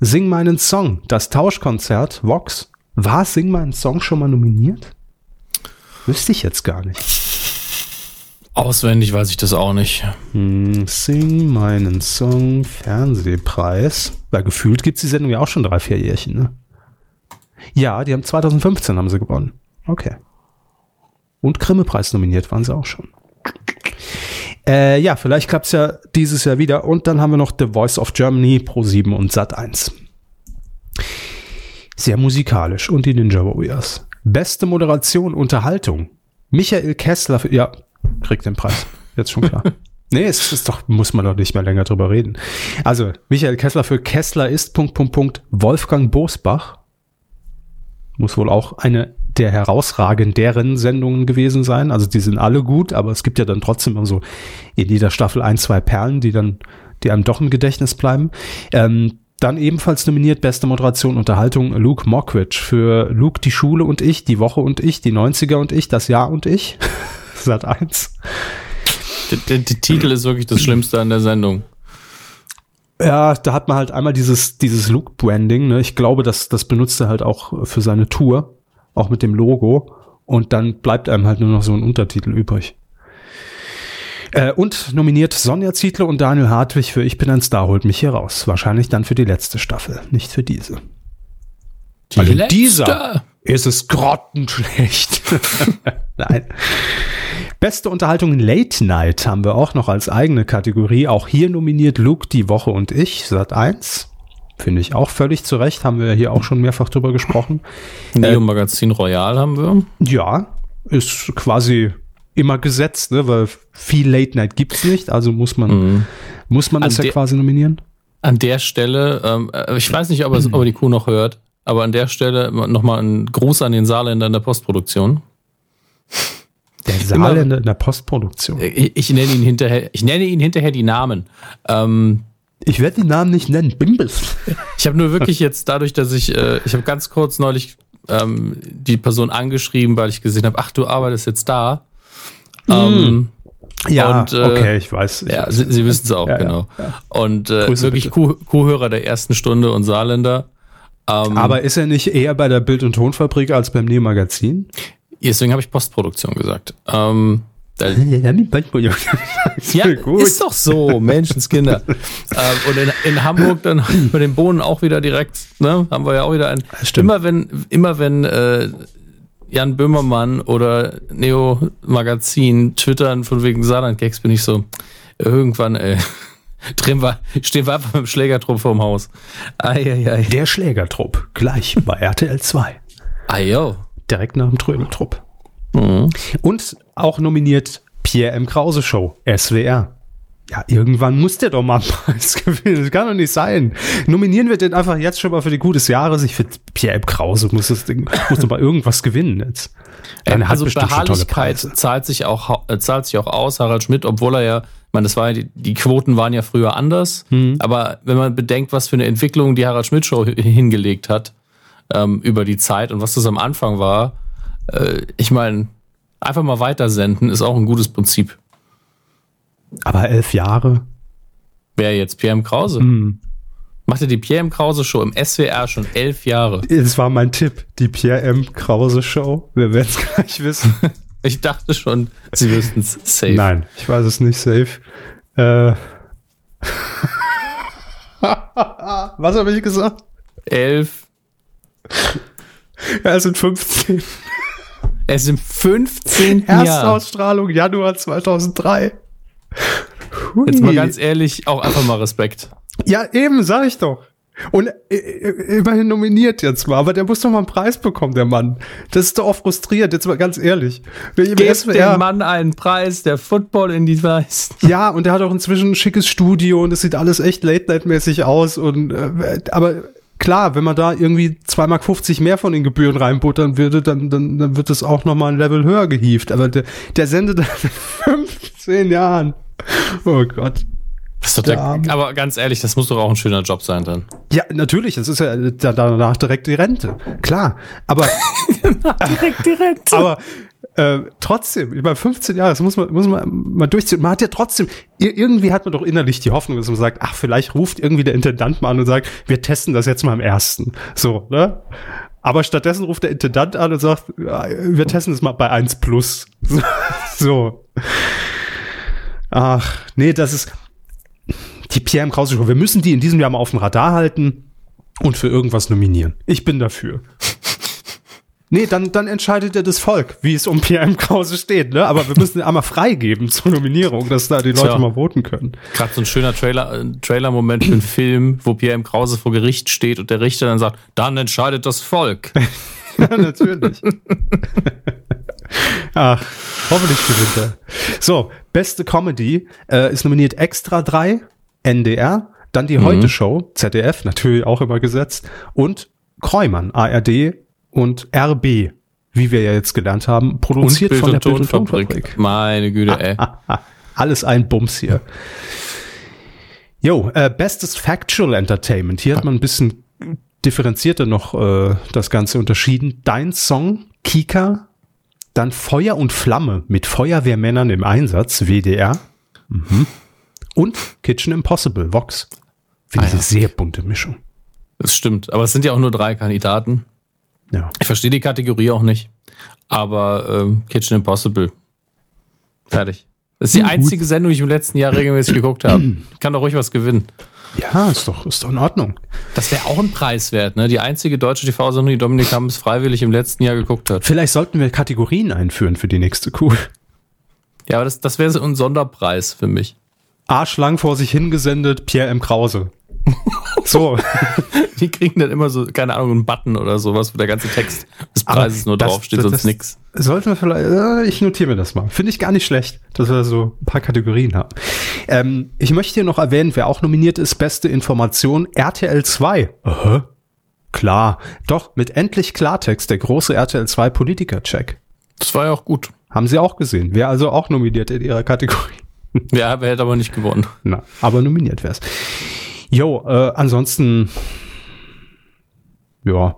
Sing meinen Song, das Tauschkonzert, Vox. War Sing meinen Song schon mal nominiert? Wüsste ich jetzt gar nicht. Auswendig weiß ich das auch nicht. Hm, Sing meinen Song, Fernsehpreis. Weil gefühlt gibt's die Sendung ja auch schon drei, vier Jährchen, ne? Ja, die haben 2015 haben sie gewonnen. Okay. Und Grimme-Preis nominiert waren sie auch schon. Äh, ja, vielleicht klappt's ja dieses Jahr wieder. Und dann haben wir noch The Voice of Germany, Pro7 und Sat1. Sehr musikalisch. Und die Ninja Warriors. Beste Moderation, Unterhaltung. Michael Kessler, für, ja, kriegt den Preis. Jetzt schon klar. nee, es ist doch, muss man doch nicht mehr länger drüber reden. Also, Michael Kessler für Kessler ist, Punkt, Punkt, Punkt, Wolfgang Bosbach. Muss wohl auch eine der herausragenderen Sendungen gewesen sein. Also die sind alle gut, aber es gibt ja dann trotzdem immer so in jeder Staffel ein, zwei Perlen, die dann, die einem doch im Gedächtnis bleiben. Ähm, dann ebenfalls nominiert beste Moderation Unterhaltung Luke Mockridge für Luke die Schule und ich, die Woche und ich, die 90er und ich, das Jahr und ich. Sat 1. Der, der, der Titel ist wirklich das Schlimmste an der Sendung. Ja, da hat man halt einmal dieses, dieses Look-Branding. Ne? Ich glaube, das, das benutzt er halt auch für seine Tour, auch mit dem Logo. Und dann bleibt einem halt nur noch so ein Untertitel übrig. Äh, und nominiert Sonja Zietler und Daniel Hartwig für Ich bin ein Star, holt mich hier raus. Wahrscheinlich dann für die letzte Staffel, nicht für diese. Die Weil in letzte. dieser ist es grottenschlecht. Nein. Beste Unterhaltung Late Night haben wir auch noch als eigene Kategorie. Auch hier nominiert Luke, die Woche und ich, Sat 1. Finde ich auch völlig zu Recht, haben wir hier auch schon mehrfach drüber gesprochen. Neo Magazin Royal haben wir. Ja, ist quasi immer gesetzt, ne? weil viel Late Night gibt's nicht, also muss man, muss man An das ja quasi nominieren. An der Stelle, ähm, äh, ich weiß nicht, ob, es, ob er die Kuh noch hört, aber an der Stelle nochmal ein Gruß an den Saarländer in der Postproduktion. Der Saarländer in der Postproduktion. Äh, Ich, ich nenne ihn hinterher, ich nenne ihn hinterher die Namen. Ähm, Ich werde den Namen nicht nennen. Bimbis. ich habe nur wirklich jetzt dadurch, dass ich, äh, ich habe ganz kurz neulich ähm, die Person angeschrieben, weil ich gesehen habe, ach, du arbeitest jetzt da. Ähm, Ja, Und, äh, okay, ich weiß. Ich Ja, weiß. Sie, Sie wissen es auch, Ja, ja, genau. Und äh, Grüße wirklich. Kuh, Kuhhörer der ersten Stunde und Saarländer. Ähm, Aber ist er nicht eher bei der Bild- und Tonfabrik als beim Neo-Magazin? deswegen habe ich Postproduktion gesagt. Ähm, Ja, ja, ist doch so, Menschenskinder. ähm, und in, in Hamburg dann bei den Bohnen auch wieder direkt, ne, haben wir ja auch wieder ein. stimmt. Immer wenn, immer wenn äh, Jan Böhmermann oder Neo Magazin twittern von wegen Saarland-Gags, bin ich so, irgendwann, ey, drehen wir, stehen wir einfach mit dem Schlägertrupp vorm Haus. Eieiei. Der Schlägertrupp, gleich bei RTL 2. Ayo. Direkt nach dem Trödeltrupp. Mhm. Und auch nominiert Pierre M. Krause Show, SWR. Ja, irgendwann muss der doch mal einen Preis gewinnen. Das kann doch nicht sein. Nominieren wir den einfach jetzt schon mal für die Gute des Jahres. Ich finde, Pierre M. Krause muss das Ding, muss doch mal irgendwas gewinnen jetzt. Also bestimmt schon tolle Beharrlichkeit zahlt sich auch äh, zahlt sich auch aus, Harald Schmidt, obwohl er ja, ich meine, das war ja die, die Quoten waren ja früher anders, Mhm. aber wenn man bedenkt, was für eine Entwicklung die Harald Schmidt Show hi- hingelegt hat ähm, über die Zeit und was das am Anfang war, äh, ich meine, einfach mal weitersenden ist auch ein gutes Prinzip. Aber elf Jahre. Wer jetzt Pierre M. Krause? Mhm. Machte die Pierre M. Krause Show im SWR schon elf Jahre. Das war mein Tipp. Die Pierre M. Krause Show. Wir werden es gleich wissen. Ich dachte schon, sie wüssten es safe. Nein, ich weiß es nicht safe. Äh. Was habe ich gesagt? Elf. Ja, es sind 15. Es sind 15 Jahre. Erstausstrahlung Januar 2003. Hui. Jetzt mal ganz ehrlich, auch einfach mal Respekt. ja, eben, sag ich doch. Und äh, äh, immerhin nominiert jetzt mal, aber der muss doch mal einen Preis bekommen, der Mann. Das ist doch auch frustriert, jetzt mal ganz ehrlich. Gebt dem Mann einen Preis, der Football in die weiß. Ja, und der hat auch inzwischen ein schickes Studio und es sieht alles echt Late-Night-mäßig aus. Und äh, aber klar, wenn man da irgendwie 2,50 Mark mehr von den Gebühren reinbuttern würde, dann, dann, dann wird es auch nochmal ein Level höher gehievt. Aber der, der sendet in 15 Jahren. Oh Gott. Das ist doch Der aber ganz ehrlich, das muss doch auch ein schöner Job sein dann. Ja, natürlich, es ist ja da- danach direkt die Rente. Klar. Aber, Direkt, direkt. aber äh, trotzdem, über 15 Jahre, das muss man, muss man mal durchziehen. Man hat ja trotzdem, ir- irgendwie hat man doch innerlich die Hoffnung, dass man sagt, ach, vielleicht ruft irgendwie der Intendant mal an und sagt, wir testen das jetzt mal im ersten. So, ne? Aber stattdessen ruft der Intendant an und sagt, ja, wir testen das mal bei 1 plus. so. Ach, nee, das ist die Pierre M. Krause Show. Wir müssen die in diesem Jahr mal auf dem Radar halten und für irgendwas nominieren. Ich bin dafür. Nee, dann, dann entscheidet ja das Volk, wie es um Pierre M. Krause steht, ne? Aber wir müssen ihn einmal freigeben zur Nominierung, dass da die Leute Tja. mal voten können. Gerade so ein schöner Trailer, äh, Trailer-Moment für einen Film, wo Pierre M. Krause vor Gericht steht und der Richter dann sagt, dann entscheidet das Volk. Ja, natürlich. Ach, hoffentlich gewinnt er. So, beste Comedy äh, ist nominiert Extra 3, NDR, dann die Heute Show, ZDF, natürlich auch immer gesetzt, und Kreumann, ARD und RB. wie wir ja jetzt gelernt haben, produziert von der Bild- und. Tonfabrik. Meine Güte, ey. Alles ein Bums hier. Jo, äh, bestes Factual Entertainment. Hier hat man ein bisschen differenzierter noch äh, das Ganze unterschieden. Dein Song, Kika, dann Feuer und Flamme mit Feuerwehrmännern im Einsatz, WDR. Mhm. Und Kitchen Impossible, Vox. Finde ich Ah, eine ja. sehr bunte Mischung. Das stimmt. Aber es sind ja auch nur drei Kandidaten. Ja. Ich verstehe die Kategorie auch nicht. Aber ähm, Kitchen Impossible. Fertig. Das ist die einzige Sendung, die ich im letzten Jahr regelmäßig geguckt habe. Kann doch ruhig was gewinnen. Ja, ist doch, ist doch in Ordnung. Das wäre auch ein Preis wert, ne? Die einzige deutsche TV-Sendung, die Dominik Hammes freiwillig im letzten Jahr geguckt hat. Vielleicht sollten wir Kategorien einführen für die nächste Kuh. Ja, aber das, das wäre so ein Sonderpreis für mich. Arschlang vor sich hingesendet, Pierre M. Krause. So. Die kriegen dann immer so, keine Ahnung, einen Button oder sowas, wo der ganze Text des Preises nur das- draufsteht, das- sonst nix. Sollten wir vielleicht, äh, ich notiere mir das mal. Finde ich gar nicht schlecht, dass wir so ein paar Kategorien haben. Ähm, ich möchte hier noch erwähnen, wer auch nominiert ist, beste Information, RTL 2. Aha. Klar. Doch, mit endlich Klartext, der große RTL 2 Politiker-Check. Das war ja auch gut. Haben sie auch gesehen. Wer also auch nominiert in ihrer Kategorie. Ja, wer hätte aber nicht gewonnen. Na, aber nominiert wär's. Jo, äh, ansonsten, ja.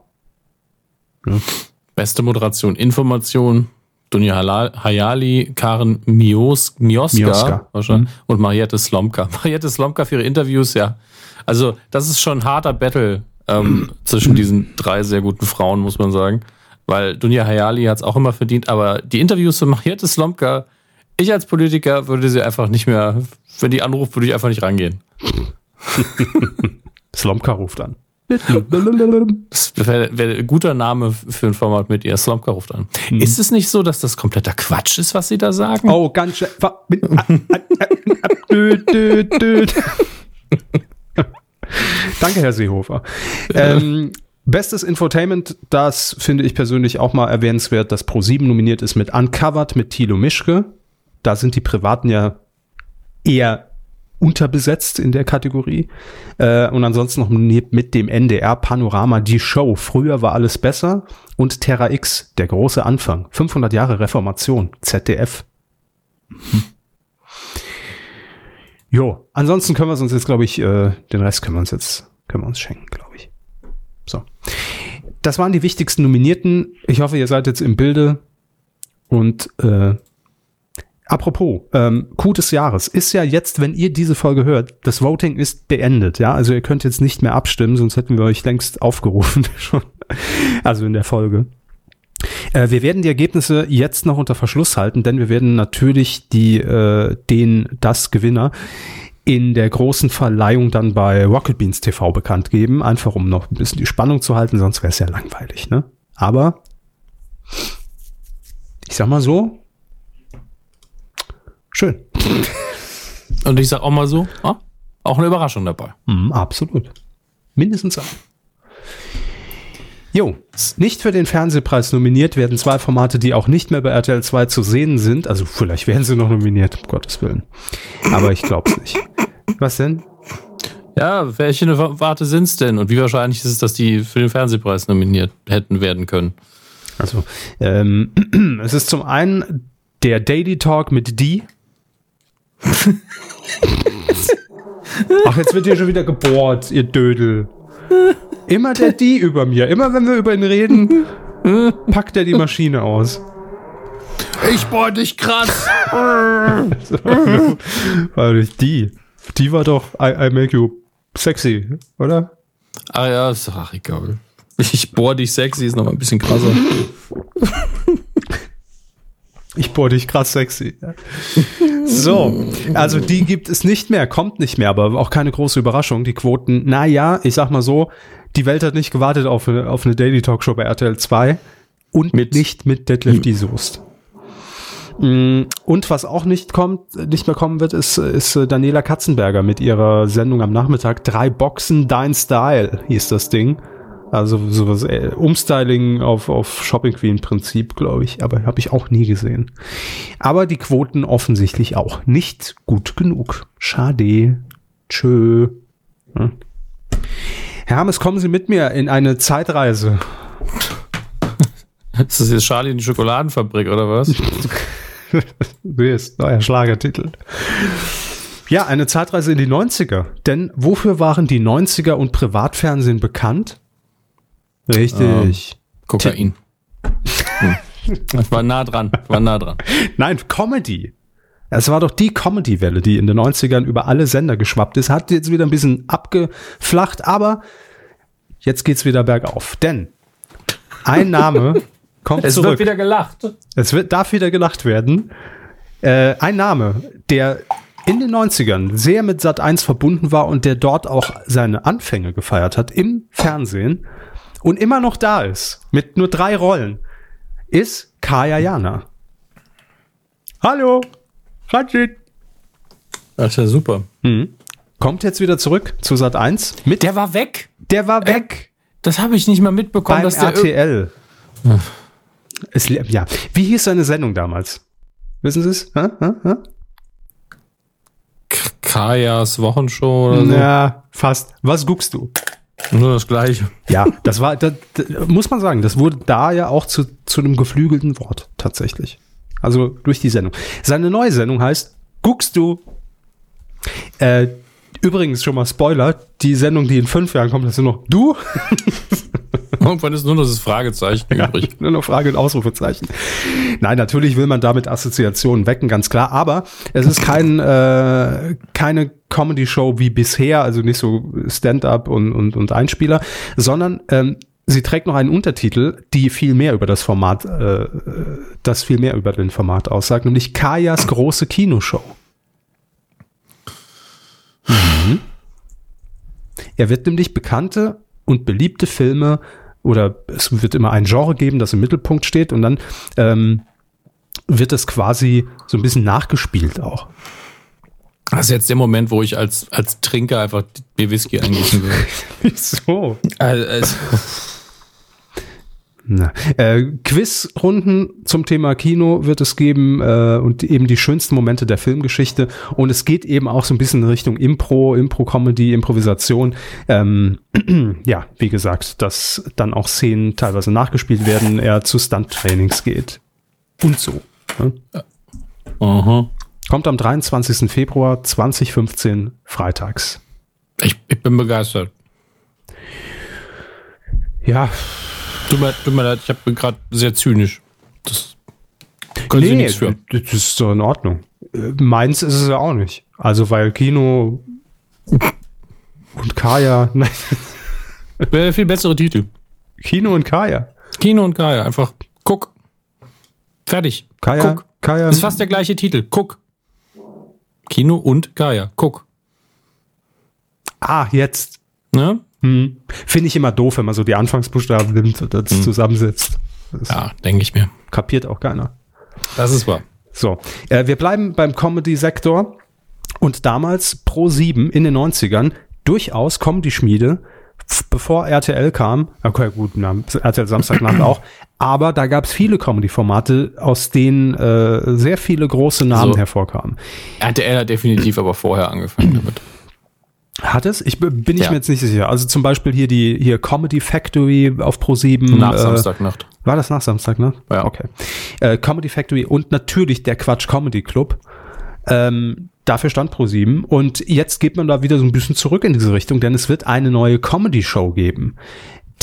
Beste Moderation, Information, Dunja Hayali, Karen Mios, Mioska, Mioska. wahrscheinlich, und Mariette Slomka. Mariette Slomka für ihre Interviews, ja. Also, das ist schon ein harter Battle ähm, zwischen diesen drei sehr guten Frauen, muss man sagen. Weil Dunja Hayali hat es auch immer verdient, aber die Interviews von Mariette Slomka, ich als Politiker würde sie einfach nicht mehr, wenn die anruft, würde ich einfach nicht rangehen. Slomka ruft an. Das wäre wär ein guter Name für ein Format mit ihr. Slomka ruft an. Ist es nicht so, dass das kompletter Quatsch ist, was sie da sagen? Oh, ganz dö. Danke, Herr Seehofer. Ähm, Bestes Infotainment, das finde ich persönlich auch mal erwähnenswert, dass Pro7 nominiert ist mit Uncovered mit Thilo Mischke. Da sind die Privaten ja eher unterbesetzt in der Kategorie. Äh, und ansonsten noch nominiert mit dem NDR Panorama die Show. Früher war alles besser. Und Terra X, der große Anfang. 500 Jahre Reformation. ZDF. Jo, ansonsten können wir uns jetzt, glaube ich, äh, den Rest können wir uns jetzt, können wir uns schenken, glaube ich. So. Das waren die wichtigsten Nominierten. Ich hoffe, ihr seid jetzt im Bilde. Und äh, apropos, ähm, Coup des Jahres ist ja jetzt, wenn ihr diese Folge hört, das Voting ist beendet, ja. Also ihr könnt jetzt nicht mehr abstimmen, sonst hätten wir euch längst aufgerufen schon. Also in der Folge. Äh, wir werden die Ergebnisse jetzt noch unter Verschluss halten, denn wir werden natürlich die, äh, den, das Gewinner in der großen Verleihung dann bei Rocket Beans TV bekannt geben, einfach um noch ein bisschen die Spannung zu halten, sonst wäre es ja langweilig, ne? Aber ich sag mal so, schön. Und ich sag auch mal so, ah, auch eine Überraschung dabei. Mhm, absolut. Mindestens ein. Jo, nicht für den Fernsehpreis nominiert werden zwei Formate, die auch nicht mehr bei RTL 2 zu sehen sind. Also vielleicht werden sie noch nominiert, um Gottes Willen. Aber ich glaube es nicht. Was denn? Ja, welche Warte sind's denn? Und wie wahrscheinlich ist es, dass die für den Fernsehpreis nominiert hätten werden können? Also, ähm, es ist zum einen der Daily Talk mit die. Ach, jetzt wird hier schon wieder gebohrt, ihr Dödel. Immer der die über mir. Immer wenn wir über ihn reden, packt er die Maschine aus. Ich bohr dich krass! War nicht die. Die war doch I, I make you sexy, oder? ah ja, ist doch ach, egal. Ich bohr dich sexy, ist noch mal ein bisschen krasser. Ich bohr dich krass sexy. So, also die gibt es nicht mehr, kommt nicht mehr, aber auch keine große Überraschung. Die Quoten, naja, ich sag mal so, die Welt hat nicht gewartet auf eine, auf eine Daily Talkshow bei RTL 2 und Mit- nicht mit Detlef die Soest. Mm, Und was auch nicht kommt, nicht mehr kommen wird, ist, ist Daniela Katzenberger mit ihrer Sendung am Nachmittag. Drei Boxen, Dein Style hieß das Ding. Also sowas, äh, Umstyling auf, auf Shopping Queen Prinzip, glaube ich. Aber habe ich auch nie gesehen. Aber die Quoten offensichtlich auch nicht gut genug. Schade. Tschö. Hm. Hermes, kommen Sie mit mir in eine Zeitreise. Ist das jetzt Charlie in die Schokoladenfabrik oder was? Nee, ist neuer Schlagertitel. Ja, eine Zeitreise in die 90er. Denn wofür waren die 90er und Privatfernsehen bekannt? Richtig. Kokain. Hm. Ich war nah dran. War nah dran. Nein, Comedy. Es war doch die Comedy-Welle, die in den 90ern über alle Sender geschwappt ist. Hat jetzt wieder ein bisschen abgeflacht, aber jetzt geht's wieder bergauf. Denn ein Name kommt Es zurück. wird wieder gelacht. Es wird, darf wieder gelacht werden. Äh, ein Name, der in den 90ern sehr mit Sat 1 verbunden war und der dort auch seine Anfänge gefeiert hat im Fernsehen und immer noch da ist, mit nur drei Rollen, ist Kaya Jana. Hallo, Ratschit. Das ist ja super. Kommt jetzt wieder zurück zu Sat 1 mit Der war weg. der war weg Das habe ich nicht mal mitbekommen, beim dass der. RTL. Es, ja, wie hieß seine Sendung damals? Wissen Sie es? Hä? Hä? Hä? K- Kajas Wochenshow oder so. Ja, fast. Was guckst du? Nur das Gleiche. Ja, das war, das, das, muss man sagen, das wurde da ja auch zu, zu einem geflügelten Wort, tatsächlich. Also durch die Sendung. Seine neue Sendung heißt Guckst du? Äh, übrigens schon mal Spoiler, die Sendung, die in fünf Jahren kommt, das sind noch du? Irgendwann ist nur noch das Fragezeichen übrig. Nur noch Frage und Ausrufezeichen. Nein, natürlich will man damit Assoziationen wecken, ganz klar. Aber es ist kein, äh, keine Comedy-Show wie bisher, also nicht so Stand-up und, und, und Einspieler, sondern ähm, sie trägt noch einen Untertitel, die viel mehr über das Format, äh, das viel mehr über den Format aussagt, nämlich Kajas große Kinoshow. Mhm. Er wird nämlich bekannte und beliebte Filme oder es wird immer ein Genre geben, das im Mittelpunkt steht und dann ähm, wird es quasi so ein bisschen nachgespielt auch. Das ist jetzt der Moment, wo ich als, als Trinker einfach mir Whisky eingießen würde. Wieso? Also, Na, äh, Quizrunden zum Thema Kino wird es geben äh, und eben die schönsten Momente der Filmgeschichte. Und es geht eben auch so ein bisschen in Richtung Impro, Impro-Comedy, Improvisation. Ähm, ja, wie gesagt, dass dann auch Szenen teilweise nachgespielt werden, er zu Stunt-Trainings geht. Und so. Ne? aha. Kommt am 23. Februar 2015 freitags. Ich, ich bin begeistert. Ja, Tut mir, tut mir leid, ich hab- bin gerade sehr zynisch. Das können Sie nichts für. das ist doch in Ordnung. Äh, Meins ist es ja auch nicht. Also, weil Kino und Kaya, nein, Wäre viel bessere Titel. Kino und Kaya. Kino und Kaya, einfach guck. Fertig. Kaya, Guck. Kaya. Ist fast der gleiche Titel. Guck. Kino und Kaya. Guck. ah, jetzt. Ne? Hm. Finde ich immer doof, wenn man so die Anfangsbuchstaben nimmt und das zusammensetzt. Das Ja, denke ich mir. kapiert auch keiner. Das ist wahr. So, äh, wir bleiben beim Comedy-Sektor und damals Pro 7 in den 90ern durchaus Comedy-Schmiede, bevor RTL kam, okay gut, na, RTL Samstagnacht auch, aber da gab es viele Comedy-Formate, aus denen äh, sehr viele große Namen So. hervorkamen. RTL hat definitiv aber vorher angefangen damit. Hat es? Ich bin ich Ja. mir jetzt nicht sicher. Also zum Beispiel hier die hier Comedy Factory auf Pro 7 Nach äh, Samstagnacht. War das nach Samstag, ne? Ja. Okay. Äh, Comedy Factory und natürlich der Quatsch Comedy Club. Ähm, dafür stand Pro7 und jetzt geht man da wieder so ein bisschen zurück in diese Richtung, denn es wird eine neue Comedy Show geben.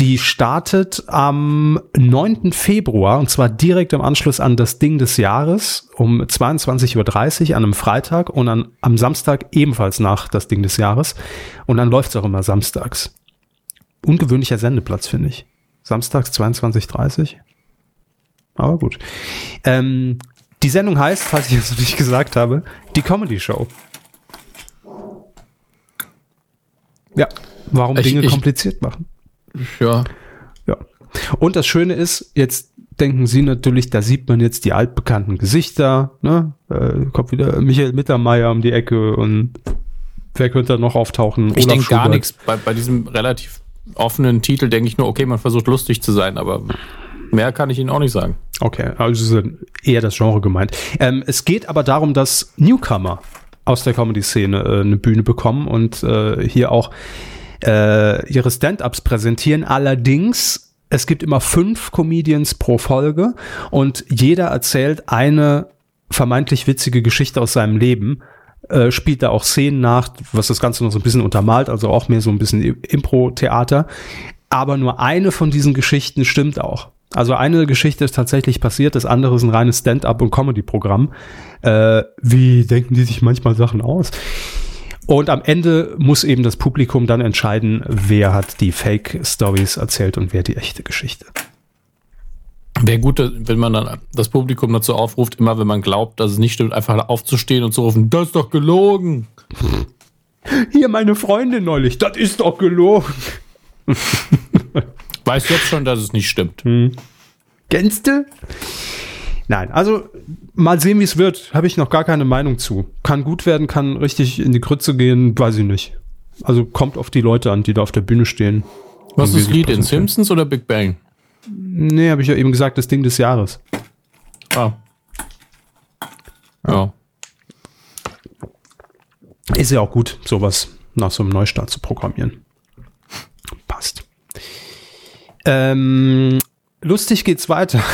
Die startet am 9. Februar und zwar direkt im Anschluss an das Ding des Jahres um 22.30 Uhr an einem Freitag und an, am Samstag ebenfalls nach das Ding des Jahres. Und dann läuft es auch immer samstags. Ungewöhnlicher Sendeplatz, finde ich. Samstags 22.30 Aber gut. Ähm, die Sendung heißt, falls ich es nicht gesagt habe, die Comedy Show. Ja, warum Ich- Dinge ich- kompliziert machen. Ja. Ja. Und das Schöne ist, jetzt denken Sie natürlich, da sieht man jetzt die altbekannten Gesichter, ne? Äh, kommt wieder Michael Mittermeier um die Ecke und wer könnte da noch auftauchen? Ich denke gar nichts. Bei, bei diesem relativ offenen Titel denke ich nur, okay, man versucht lustig zu sein, aber mehr kann ich Ihnen auch nicht sagen. Okay, also ist eher das Genre gemeint. Ähm, es geht aber darum, dass Newcomer aus der Comedy-Szene äh, eine Bühne bekommen und äh, hier auch äh, ihre Stand-ups präsentieren. Allerdings Es gibt immer fünf Comedians pro Folge und jeder erzählt eine vermeintlich witzige Geschichte aus seinem Leben, äh, spielt da auch Szenen nach, was das Ganze noch so ein bisschen untermalt, also auch mehr so ein bisschen Impro-Theater. Aber nur eine von diesen Geschichten stimmt auch. Also eine Geschichte ist tatsächlich passiert, das andere ist ein reines Stand-up- und Comedy-Programm. Äh, wie denken die sich manchmal Sachen aus? Und am Ende muss eben das Publikum dann entscheiden, wer hat die Fake-Stories erzählt und wer die echte Geschichte. Wäre gut, wenn man dann das Publikum dazu aufruft, immer wenn man glaubt, dass es nicht stimmt, einfach aufzustehen und zu rufen, das ist doch gelogen. Hier meine Freundin neulich, das ist doch gelogen. Weiß jetzt schon, dass es nicht stimmt. Hm. Gänste? Nein, also mal sehen, wie es wird. Habe ich noch gar keine Meinung zu. Kann gut werden, kann richtig in die Krütze gehen, weiß ich nicht. Also kommt auf die Leute an, die da auf der Bühne stehen. Was ist das Lied in Simpsons oder Big Bang? Nee, habe ich ja eben gesagt, das Ding des Jahres. Ah. Ja. Ist ja auch gut, sowas nach so einem Neustart zu programmieren. Passt. Ähm, lustig geht's weiter.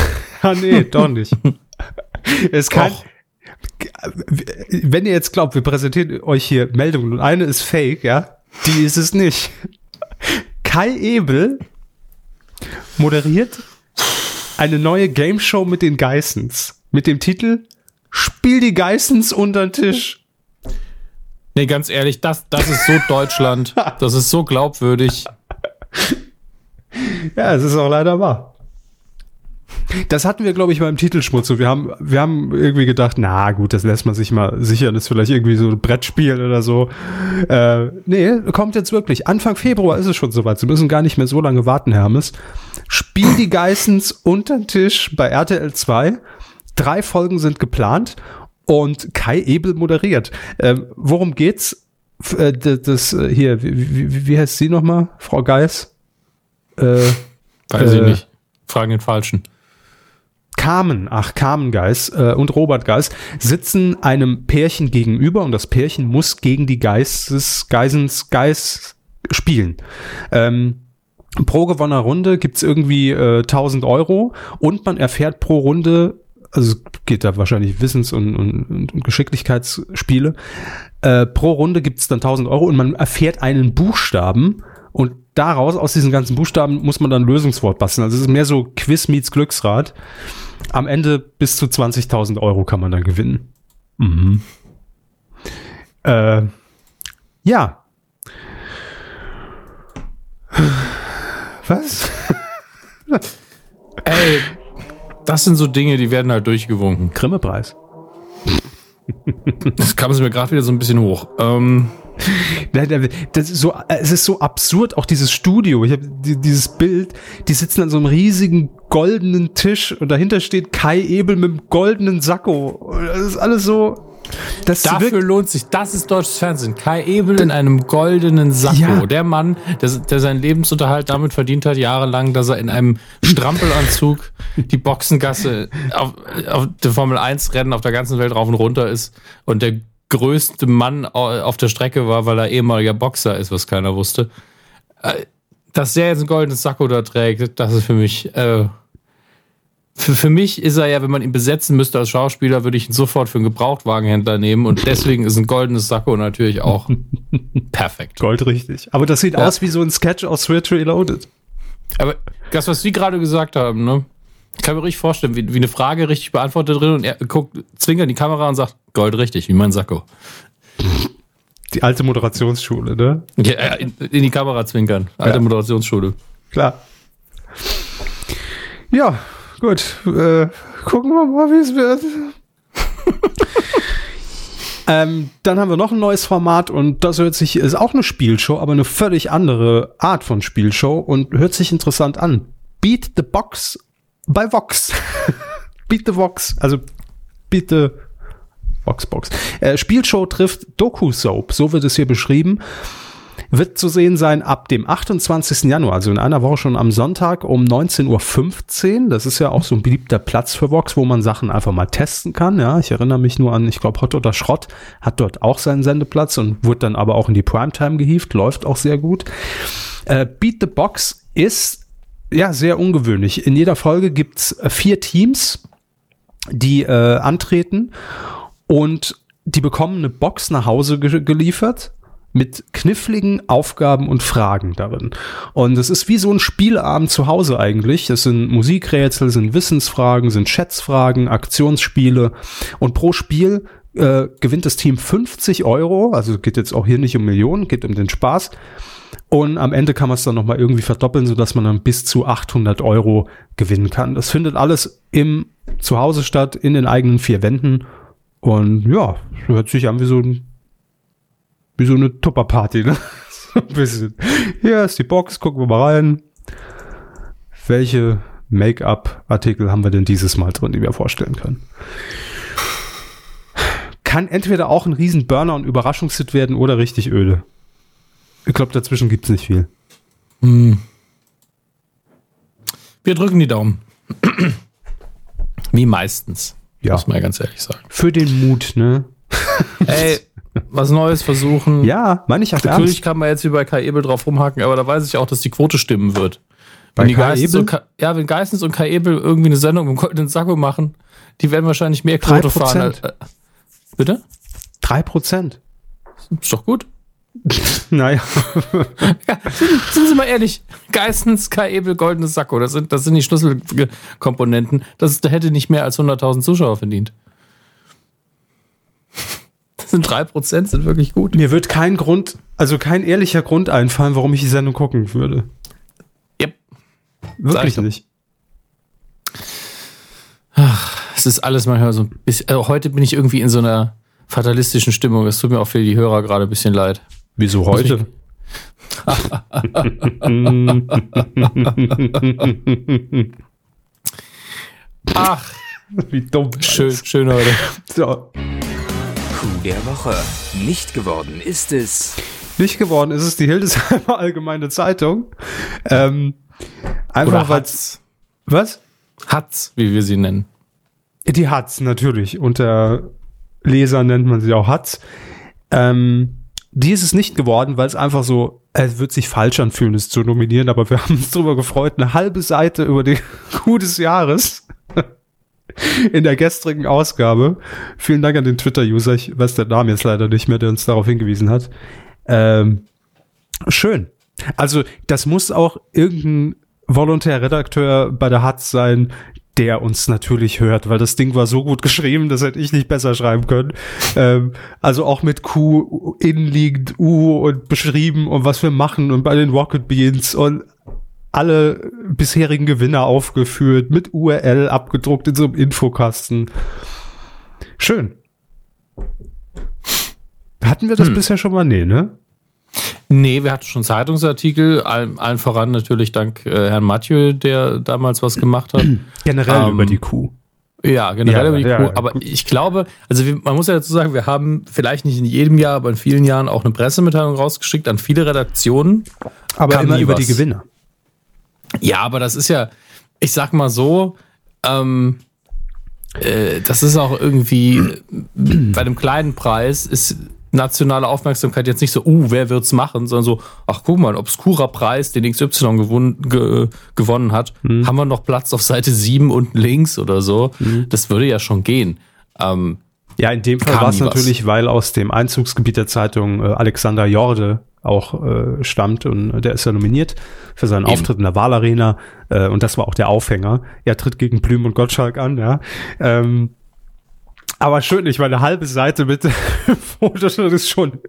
ah, nee, doch nicht. es kann. Wenn ihr jetzt glaubt, wir präsentieren euch hier Meldungen und eine ist fake, ja, die ist es nicht. Kai Ebel moderiert eine neue Game Show mit den Geissens. Mit dem Titel Spiel die Geissens unter den Tisch. Nee, ganz ehrlich, das, das ist so Deutschland. Das ist so glaubwürdig. Ja, es ist auch leider wahr. Das hatten wir, glaube ich, beim Titelschmutz. Wir haben, wir haben irgendwie gedacht, na gut, das lässt man sich mal sichern. Das ist vielleicht irgendwie so ein Brettspiel oder so. Äh, nee, kommt jetzt wirklich. Anfang Februar ist es schon soweit. Sie müssen gar nicht mehr so lange warten, Hermes. Spiel die Geissens unter den Tisch bei RTL 2. Drei Folgen sind geplant und Kai Ebel moderiert. Äh, worum geht's? Äh, das, äh, hier, wie, wie, wie heißt sie nochmal? Frau Geiss? Äh, Weiß ich äh, nicht. Fragen den Falschen. Carmen, ach Carmen Geis äh, und Robert Geis sitzen einem Pärchen gegenüber und das Pärchen muss gegen die Geistes, Geisens Geis spielen. Ähm, pro gewonnener Runde gibt's irgendwie äh, 1000 Euro und man erfährt pro Runde, also geht da wahrscheinlich Wissens- und, und, und Geschicklichkeitsspiele, äh, pro Runde gibt's dann 1000 Euro und man erfährt einen Buchstaben und daraus, aus diesen ganzen Buchstaben, muss man dann ein Lösungswort basteln. Also es ist mehr so Quiz meets Glücksrad. Am Ende bis zu 20.000 Euro kann man dann gewinnen. Mhm. Äh, ja. Was? Ey, das sind so Dinge, die werden halt durchgewunken. Grimme-Preis. Das kam es mir gerade wieder so ein bisschen hoch. Ähm, das ist so, es ist so absurd, auch dieses Studio. Ich habe dieses Bild, die sitzen an so einem riesigen goldenen Tisch und dahinter steht Kai Ebel mit einem goldenen Sakko. Das ist alles so. Das Dafür lohnt sich, das ist deutsches Fernsehen. Kai Ebel in einem goldenen Sakko. Ja. Der Mann, der, der seinen Lebensunterhalt damit verdient hat, jahrelang, dass er in einem Strampelanzug die Boxengasse auf, auf der Formel 1 Rennen auf der ganzen Welt rauf und runter ist und der größte Mann auf der Strecke war, weil er ehemaliger Boxer ist, was keiner wusste. Äh, dass der jetzt ein goldenes Sakko da trägt, das ist für mich. Äh, für, für mich ist er ja, wenn man ihn besetzen müsste als Schauspieler, würde ich ihn sofort für einen Gebrauchtwagenhändler nehmen und deswegen ist ein goldenes Sakko natürlich auch perfekt. Goldrichtig. Aber das sieht ja. aus wie so ein Sketch aus Switch Reloaded. Aber das, was Sie gerade gesagt haben, ne? Ich kann mir richtig vorstellen, wie, wie eine Frage richtig beantwortet drin und er guckt, zwinkert in die Kamera und sagt, Gold richtig, wie mein Sakko. Die alte Moderationsschule, ne? Ja, äh, in, in die Kamera zwinkern. Alte ja. Moderationsschule. Klar. Ja, gut. Äh, gucken wir mal, wie es wird. ähm, dann haben wir noch ein neues Format und das hört sich, ist auch eine Spielshow, aber eine völlig andere Art von Spielshow und hört sich interessant an. Beat the Box bei Vox. Beat the Vox. Also bitte Voxbox. Äh, Spielshow trifft Doku-Soap, so wird es hier beschrieben. Wird zu sehen sein ab dem 28. Januar, also in einer Woche schon am Sonntag um 19.15 Uhr. Das ist ja auch so ein beliebter Platz für Vox, wo man Sachen einfach mal testen kann. Ja, ich erinnere mich nur an, ich glaube, Hot oder Schrott hat dort auch seinen Sendeplatz und wurde dann aber auch in die Primetime gehievt. Läuft auch sehr gut. Äh, Beat the Box ist ja, sehr ungewöhnlich. In jeder Folge gibt's äh, vier Teams, die äh, antreten und die bekommen eine Box nach Hause ge geliefert mit kniffligen Aufgaben und Fragen darin. Und es ist wie so ein Spielabend zu Hause eigentlich. Es sind Musikrätsel, sind Wissensfragen, sind Schätzfragen, Aktionsspiele. Und pro Spiel äh, gewinnt das Team 50 Euro. Also geht jetzt auch hier nicht um Millionen, geht um den Spaß. Und am Ende kann man es dann nochmal irgendwie verdoppeln, sodass man dann bis zu 800 Euro gewinnen kann. Das findet alles im Zuhause statt, in den eigenen vier Wänden. Und ja, hört sich an wie so ein wie so eine Tupperparty, ne? so ein bisschen. Hier ist die Box, gucken wir mal rein. Welche Make-up-Artikel haben wir denn dieses Mal drin, die wir vorstellen können? Kann entweder auch ein riesen Burner und Überraschungshit werden oder richtig öde. Ich glaube, dazwischen gibt's nicht viel. Wir drücken die Daumen. Wie meistens. Ja. Muss man ja ganz ehrlich sagen. Für den Mut, ne? Ey, was Neues versuchen. Ja, meine ich auch Natürlich kann man jetzt wie bei Kai Ebel drauf rumhacken, aber da weiß ich auch, dass die Quote stimmen wird. Bei Wenn die Kai Geistens Ebel? und ja, wenn Geistens und Kai Ebel irgendwie eine Sendung im goldenen Sacko machen, die werden wahrscheinlich mehr Quote 3%. fahren. Als, äh, bitte? Drei Prozent. Ist doch gut. Naja. Ja, sind, sind Sie mal ehrlich, Geistens, Kai Ebel, goldenes Sacko, das sind, das sind die Schlüsselkomponenten. Das da hätte nicht mehr als 100.000 Zuschauer verdient. Das sind 3%, sind wirklich gut. Mir wird kein Grund, also kein ehrlicher Grund einfallen, warum ich die Sendung gucken würde. Yep. Wirklich nicht. Es ist alles manchmal so ein bisschen, also heute bin ich irgendwie in so einer fatalistischen Stimmung. Es tut mir auch für die Hörer gerade ein bisschen leid. Wieso heute? Ach, Wie dumm. schön, schön heute. So. Coup der Woche. Nicht geworden ist es. Nicht geworden ist es die Hildesheimer Allgemeine Zeitung. Ähm, einfach Oder weil Hatz. Was? Hatz, wie wir sie nennen. Die hat's natürlich. Unter Lesern nennt man sie auch hat's. Ähm, die ist es nicht geworden, weil es einfach so, es wird sich falsch anfühlen, es zu nominieren, aber wir haben uns darüber gefreut, eine halbe Seite über den Coup des Jahres in der gestrigen Ausgabe. Vielen Dank an den Twitter-User, ich weiß der Name jetzt leider nicht mehr, der uns darauf hingewiesen hat. Ähm, schön. Also, das muss auch irgendein Volontärredakteur bei der Hatz sein, der uns natürlich hört, weil das Ding war so gut geschrieben, das hätte ich nicht besser schreiben können. Ähm, also auch mit Q innenliegend U und beschrieben und was wir machen und bei den Rocket Beans und alle bisherigen Gewinner aufgeführt, mit URL abgedruckt in so einem Infokasten. Schön. Hatten wir das bisher schon mal? Nee, ne? Nee, wir hatten schon Zeitungsartikel, allen, allen voran natürlich dank äh, Herrn Mathieu, der damals was gemacht hat. Generell Ähm, über die Kuh. Ja, generell Ja, über die ja, Crew. ja, Aber ich glaube, also wir, man muss ja dazu sagen, wir haben vielleicht nicht in jedem Jahr, aber in vielen Jahren auch eine Pressemitteilung rausgeschickt an viele Redaktionen. Aber immer über was. die Gewinner. Ja, aber das ist ja, ich sag mal so, ähm, äh, das ist auch irgendwie äh, bei einem kleinen Preis ist nationale Aufmerksamkeit jetzt nicht so, uh, wer wird's machen, sondern so, ach guck mal, ein obskurer Preis, den XY gewonnen, ge, gewonnen hat, haben wir noch Platz auf Seite 7 unten links oder so. Das würde ja schon gehen. Ähm, Ja, in dem Fall war es natürlich, weil aus dem Einzugsgebiet der Zeitung äh, Alexander Jorde auch äh, stammt und äh, der ist ja nominiert für seinen Eben. Auftritt in der Wahlarena äh, und das war auch der Aufhänger. Er tritt gegen Blüm und Gottschalk an, ja. Ähm, aber schön, ich meine, eine halbe Seite mit Fotos ist schon,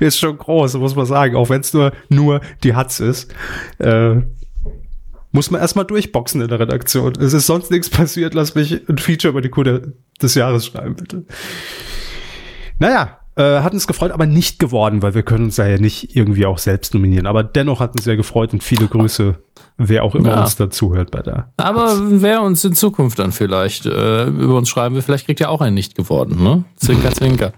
ist schon groß, muss man sagen, auch wenn es nur, nur die Hatz ist. Äh, muss man erstmal durchboxen in der Redaktion. Es ist sonst nichts passiert, lass mich ein Feature über die Kuh des Jahres schreiben, bitte. Naja, äh, hat uns gefreut, aber nicht geworden, weil wir können uns ja nicht irgendwie auch selbst nominieren. Aber dennoch hat uns sehr gefreut und viele Grüße, wer auch immer Ja. uns dazuhört bei der. aber wer uns in Zukunft dann vielleicht äh, über uns schreiben will, vielleicht kriegt ja auch einen nicht geworden, ne? Zwinker, zwinker.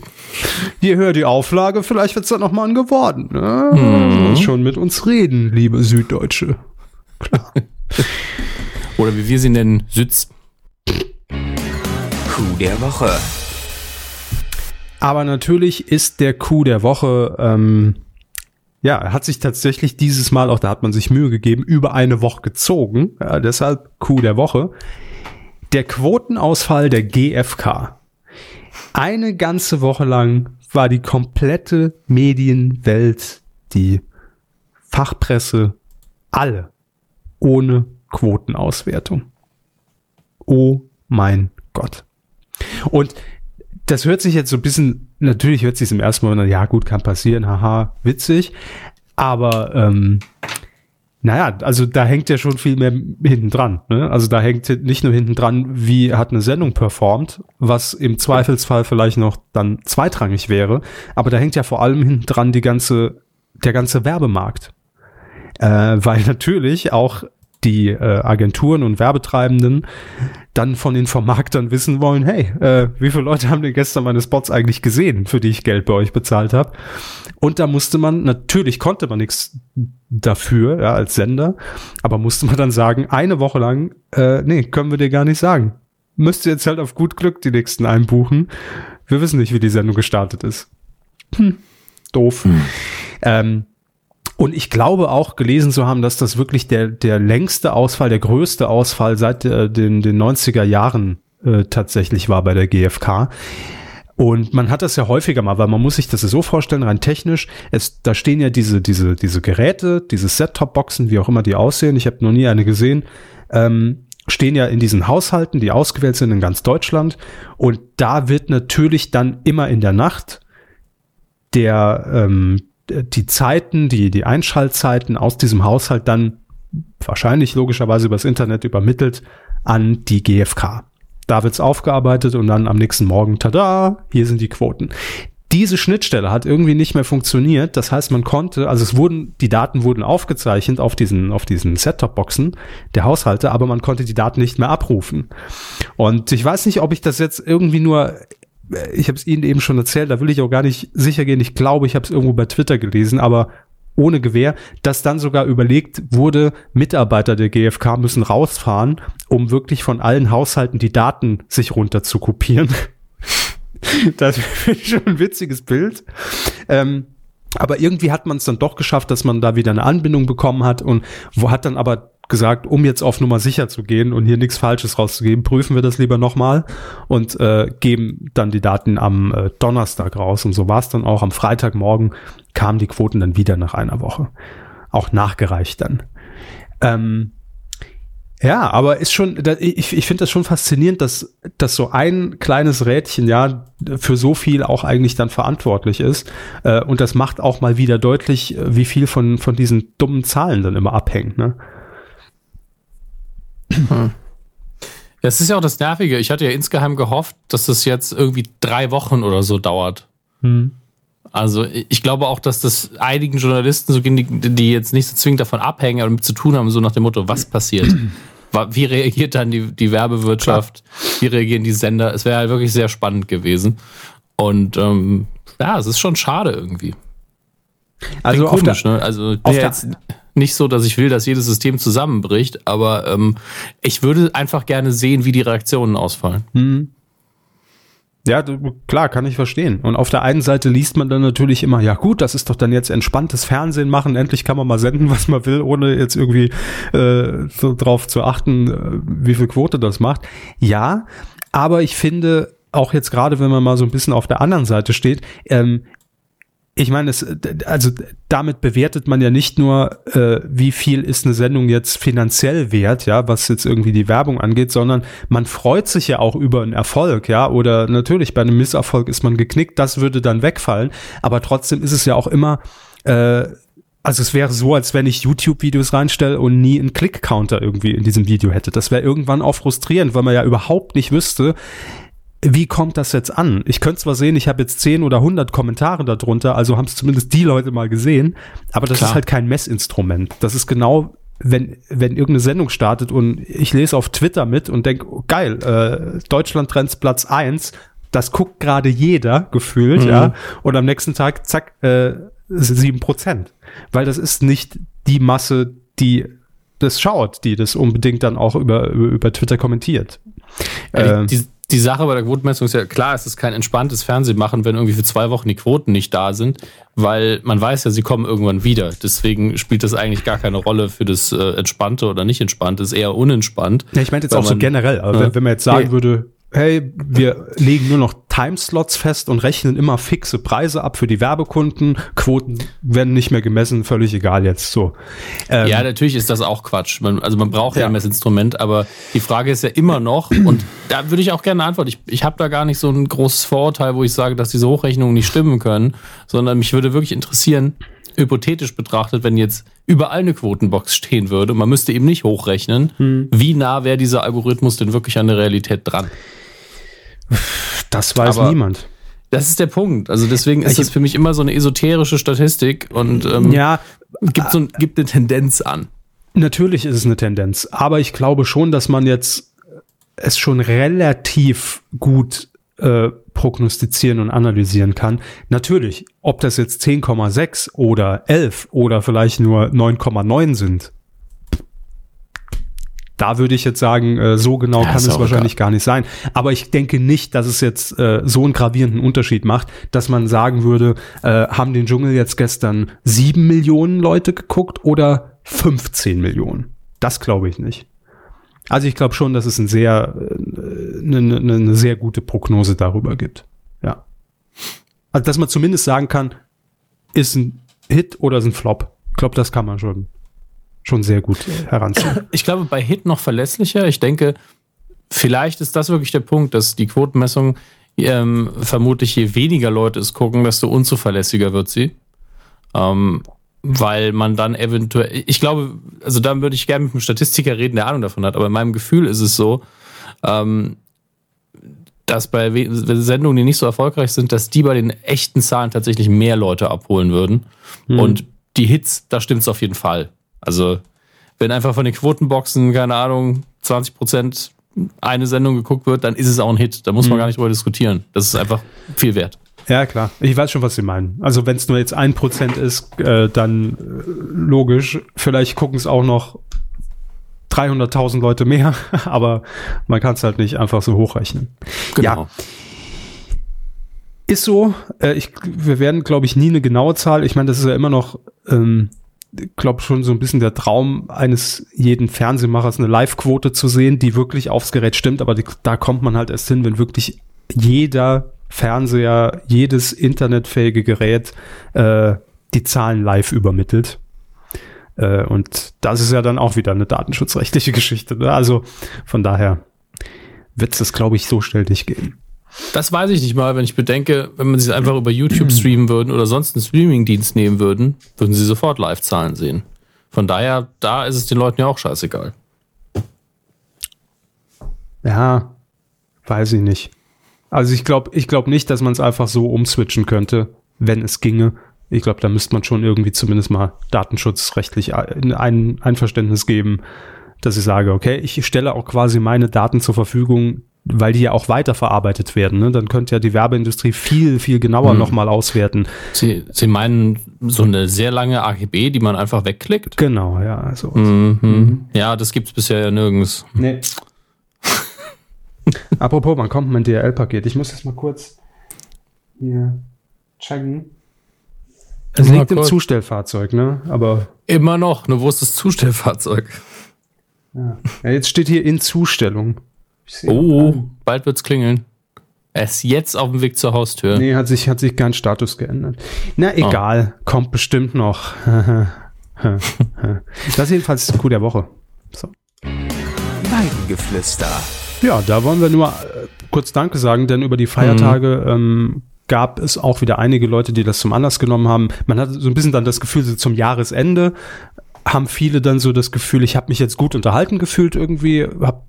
Je höher die Auflage, vielleicht wird's dann noch mal ein geworden. Ne? Schon mit uns reden, liebe Süddeutsche. Oder wie wir sie nennen, Sütz. Coup der Woche. Aber natürlich ist der Coup der Woche ähm, ja, hat sich tatsächlich dieses Mal, auch da hat man sich Mühe gegeben, über eine Woche gezogen. Ja, deshalb Coup der Woche. Der Quotenausfall der GfK. Eine ganze Woche lang war die komplette Medienwelt, die Fachpresse, alle ohne Quotenauswertung. Oh mein Gott. Und das hört sich jetzt so ein bisschen, natürlich hört sich im ersten Moment, ja gut, kann passieren, haha, witzig. Aber ähm, naja, also da hängt ja schon viel mehr hinten dran. Ne? Also da hängt nicht nur hinten dran, wie hat eine Sendung performt, was im Zweifelsfall vielleicht noch dann zweitrangig wäre, aber da hängt ja vor allem hinten dran die ganze, der ganze Werbemarkt. Äh, weil natürlich auch die äh, Agenturen und Werbetreibenden dann von den Vermarktern wissen wollen, hey, äh, wie viele Leute haben denn gestern meine Spots eigentlich gesehen, für die ich Geld bei euch bezahlt habe? Und da musste man, natürlich konnte man nichts dafür, ja, als Sender, aber musste man dann sagen, eine Woche lang, äh, nee, können wir dir gar nicht sagen. Müsst ihr jetzt halt auf gut Glück die nächsten einbuchen. Wir wissen nicht, wie die Sendung gestartet ist. Hm, doof. Hm. Ähm, und ich glaube auch gelesen zu haben, dass das wirklich der, der längste Ausfall, der größte Ausfall seit äh, den, den 90er Jahren äh, tatsächlich war bei der GfK. Und man hat das ja häufiger mal, weil man muss sich das so vorstellen, rein technisch, es, da stehen ja diese, diese, diese Geräte, diese Set-Top-Boxen, wie auch immer die aussehen, ich habe noch nie eine gesehen, ähm, stehen ja in diesen Haushalten, die ausgewählt sind in ganz Deutschland. Und da wird natürlich dann immer in der Nacht der, ähm, die Zeiten, die, die Einschaltzeiten aus diesem Haushalt dann wahrscheinlich logischerweise übers Internet übermittelt an die GfK. Da wird's aufgearbeitet und dann am nächsten Morgen, tada, hier sind die Quoten. Diese Schnittstelle hat irgendwie nicht mehr funktioniert. Das heißt, man konnte, also es wurden, die Daten wurden aufgezeichnet auf diesen, auf diesen Set-Top-Boxen der Haushalte, aber man konnte die Daten nicht mehr abrufen. Und ich weiß nicht, ob ich das jetzt irgendwie nur ich habe es Ihnen eben schon erzählt, da will ich auch gar nicht sicher gehen. Ich glaube, ich habe es irgendwo bei Twitter gelesen, aber ohne Gewehr, dass dann sogar überlegt wurde, Mitarbeiter der GfK müssen rausfahren, um wirklich von allen Haushalten die Daten sich runter zu kopieren. das ist schon ein witziges Bild. Ähm, aber irgendwie hat man es dann doch geschafft, dass man da wieder eine Anbindung bekommen hat und wo hat dann aber gesagt, um jetzt auf Nummer sicher zu gehen und hier nichts Falsches rauszugeben, prüfen wir das lieber nochmal und äh, geben dann die Daten am äh, Donnerstag raus. Und so war es dann auch. Am Freitagmorgen kamen die Quoten dann wieder nach einer Woche. Auch nachgereicht dann. Ähm, ja, aber ist schon, ich, ich finde das schon faszinierend, dass, dass so ein kleines Rädchen ja für so viel auch eigentlich dann verantwortlich ist. Äh, und das macht auch mal wieder deutlich, wie viel von, von diesen dummen Zahlen dann immer abhängt. Ne? Hm. Das ist ja auch das Nervige. Ich hatte ja insgeheim gehofft, dass das jetzt irgendwie drei Wochen oder so dauert. Hm. Also ich glaube auch, dass das einigen Journalisten so gehen, die, die jetzt nicht so zwingend davon abhängen, aber mit zu tun haben, so nach dem Motto, was passiert? Wie reagiert dann die, die Werbewirtschaft? Klar. Wie reagieren die Sender? Es wäre halt wirklich sehr spannend gewesen. Und ähm, ja, es ist schon schade irgendwie. Also komisch, der, ne? Also jetzt nicht so, dass ich will, dass jedes System zusammenbricht, aber ähm, ich würde einfach gerne sehen, wie die Reaktionen ausfallen. Hm. Ja, klar, kann ich verstehen. Und auf der einen Seite liest man dann natürlich immer, ja gut, das ist doch dann jetzt entspanntes Fernsehen machen, endlich kann man mal senden, was man will, ohne jetzt irgendwie äh, so drauf zu achten, äh, wie viel Quote das macht. Ja, aber ich finde, auch jetzt gerade, wenn man mal so ein bisschen auf der anderen Seite steht, ähm, ich meine, es, also damit bewertet man ja nicht nur, äh, wie viel ist eine Sendung jetzt finanziell wert, ja, was jetzt irgendwie die Werbung angeht, sondern man freut sich ja auch über einen Erfolg, ja, oder natürlich bei einem Misserfolg ist man geknickt, das würde dann wegfallen, aber trotzdem ist es ja auch immer, äh, also es wäre so, als wenn ich YouTube-Videos reinstelle und nie einen Click-Counter irgendwie in diesem Video hätte. Das wäre irgendwann auch frustrierend, weil man ja überhaupt nicht wüsste, wie kommt das jetzt an? Ich könnte zwar sehen, ich habe jetzt 10 oder 100 Kommentare darunter, also haben es zumindest die Leute mal gesehen, aber das Klar. ist halt kein Messinstrument. Das ist genau, wenn, wenn irgendeine Sendung startet und ich lese auf Twitter mit und denke, oh, geil, äh, Deutschland Trends Platz 1, das guckt gerade jeder gefühlt, mhm. ja, und am nächsten Tag, zack, äh, 7 Prozent. Weil das ist nicht die Masse, die das schaut, die das unbedingt dann auch über, über, über Twitter kommentiert. Ja, die, äh, die, die Sache bei der Quotenmessung ist ja klar, es ist kein entspanntes Fernsehmachen, wenn irgendwie für zwei Wochen die Quoten nicht da sind, weil man weiß ja, sie kommen irgendwann wieder. Deswegen spielt das eigentlich gar keine Rolle für das äh, Entspannte oder nicht Entspannte, ist eher unentspannt. Ja, ich meinte jetzt auch so man- generell. Aber Ja. wenn, wenn man jetzt sagen Nee. würde, hey, wir legen nur noch Timeslots fest und rechnen immer fixe Preise ab für die Werbekunden, Quoten werden nicht mehr gemessen, völlig egal jetzt so. Ähm, Ja, natürlich ist das auch Quatsch. Man, also man braucht ja, ein Messinstrument, aber die Frage ist ja immer noch, und da würde ich auch gerne eine Antwort. Ich, ich habe da gar nicht so ein großes Vorurteil, wo ich sage, dass diese Hochrechnungen nicht stimmen können, sondern mich würde wirklich interessieren, hypothetisch betrachtet, wenn jetzt überall eine Quotenbox stehen würde man müsste eben nicht hochrechnen, Hm. wie nah wäre dieser Algorithmus denn wirklich an der Realität dran? Das weiß aber- niemand. Das ist der Punkt. Also deswegen ist das für mich immer so eine esoterische Statistik und ähm, Ja, gibt, so ein, gibt eine Tendenz an. Natürlich ist es eine Tendenz, aber ich glaube schon, dass man jetzt es schon relativ gut äh, prognostizieren und analysieren kann. Natürlich, ob das jetzt 10,6 oder 11 oder vielleicht nur 9,9 sind, da würde ich jetzt sagen, äh, so genau Ja, kann es wahrscheinlich gar nicht sein. Aber ich denke nicht, dass es jetzt äh, so einen gravierenden Unterschied macht, dass man sagen würde, äh, haben den Dschungel jetzt gestern sieben Millionen Leute geguckt oder 15 Millionen. Das glaube ich nicht. Also ich glaube schon, dass es ein sehr, äh, eine, eine, eine sehr gute Prognose darüber gibt. Ja. Also dass man zumindest sagen kann, ist ein Hit oder ist ein Flop. Ich glaube, das kann man schon, schon sehr gut heranziehen. Ich glaube, bei Hit noch verlässlicher. Ich denke, vielleicht ist das wirklich der Punkt, dass die Quotenmessung ähm, vermutlich je weniger Leute es gucken, desto unzuverlässiger wird sie. Ähm, weil man dann eventuell, ich glaube, also dann würde ich gerne mit einem Statistiker reden, der Ahnung davon hat, aber in meinem Gefühl ist es so, ähm, dass bei Sendungen, die nicht so erfolgreich sind, dass die bei den echten Zahlen tatsächlich mehr Leute abholen würden. Und die Hits, da stimmt es auf jeden Fall. Also, wenn einfach von den Quotenboxen, keine Ahnung, 20 Prozent eine Sendung geguckt wird, dann ist es auch ein Hit. Da muss man gar nicht drüber diskutieren. Das ist einfach viel wert. Ja, klar. Ich weiß schon, was Sie meinen. Also wenn es nur jetzt ein Prozent ist, äh, dann äh, logisch. Vielleicht gucken es auch noch 300.000 Leute mehr, aber man kann es halt nicht einfach so hochrechnen. Genau. Ist so. Äh, ich, wir werden, glaube ich, nie eine genaue Zahl. Ich meine, das ist ja immer noch, ähm, glaube schon so ein bisschen der Traum eines jeden Fernsehmachers, eine Live-Quote zu sehen, die wirklich aufs Gerät stimmt. Aber die, da kommt man halt erst hin, wenn wirklich jeder Fernseher, jedes internetfähige Gerät äh, die Zahlen live übermittelt. Äh, und das ist ja dann auch wieder eine datenschutzrechtliche Geschichte. Ne? Also von daher wird es glaube ich, so schnell nicht gehen. Das weiß ich nicht mal, wenn ich bedenke, wenn man sich einfach über YouTube streamen würden oder sonst einen Streaming-Dienst nehmen würden, würden sie sofort Live-Zahlen sehen. Von daher, da ist es den Leuten ja auch scheißegal. Ja, weiß ich nicht. Also ich glaube, ich glaube nicht, dass man es einfach so umswitchen könnte, wenn es ginge. Ich glaube, da müsste man schon irgendwie zumindest mal datenschutzrechtlich ein Einverständnis geben, dass ich sage, okay, ich stelle auch quasi meine Daten zur Verfügung, weil die ja auch weiterverarbeitet werden. Ne? Dann könnte ja die Werbeindustrie viel, viel genauer Mhm. nochmal auswerten. Sie, sie meinen so eine sehr lange AGB, die man einfach wegklickt? Genau, ja. Also. Mhm. Ja, das gibt's bisher ja nirgends. Nee. Apropos, wann kommt mein DRL-Paket? Ich muss das mal kurz hier checken. Es liegt im. Zustellfahrzeug, ne? Aber Immer noch, nur wo ist das Zustellfahrzeug? ja. ja jetzt steht hier in Zustellung. Oh, bald wird's klingeln. Er ist jetzt auf dem Weg zur Haustür. Nee, hat sich, hat sich kein Status geändert. Na egal, kommt bestimmt noch. das ist jedenfalls das Coup der Woche. So. Weidengeflüster. Ja, da wollen wir nur äh, kurz Danke sagen, denn über die Feiertage ähm, gab es auch wieder einige Leute, die das zum Anlass genommen haben. Man hat so ein bisschen dann das Gefühl, so zum Jahresende haben viele dann so das Gefühl, ich habe mich jetzt gut unterhalten gefühlt irgendwie, habe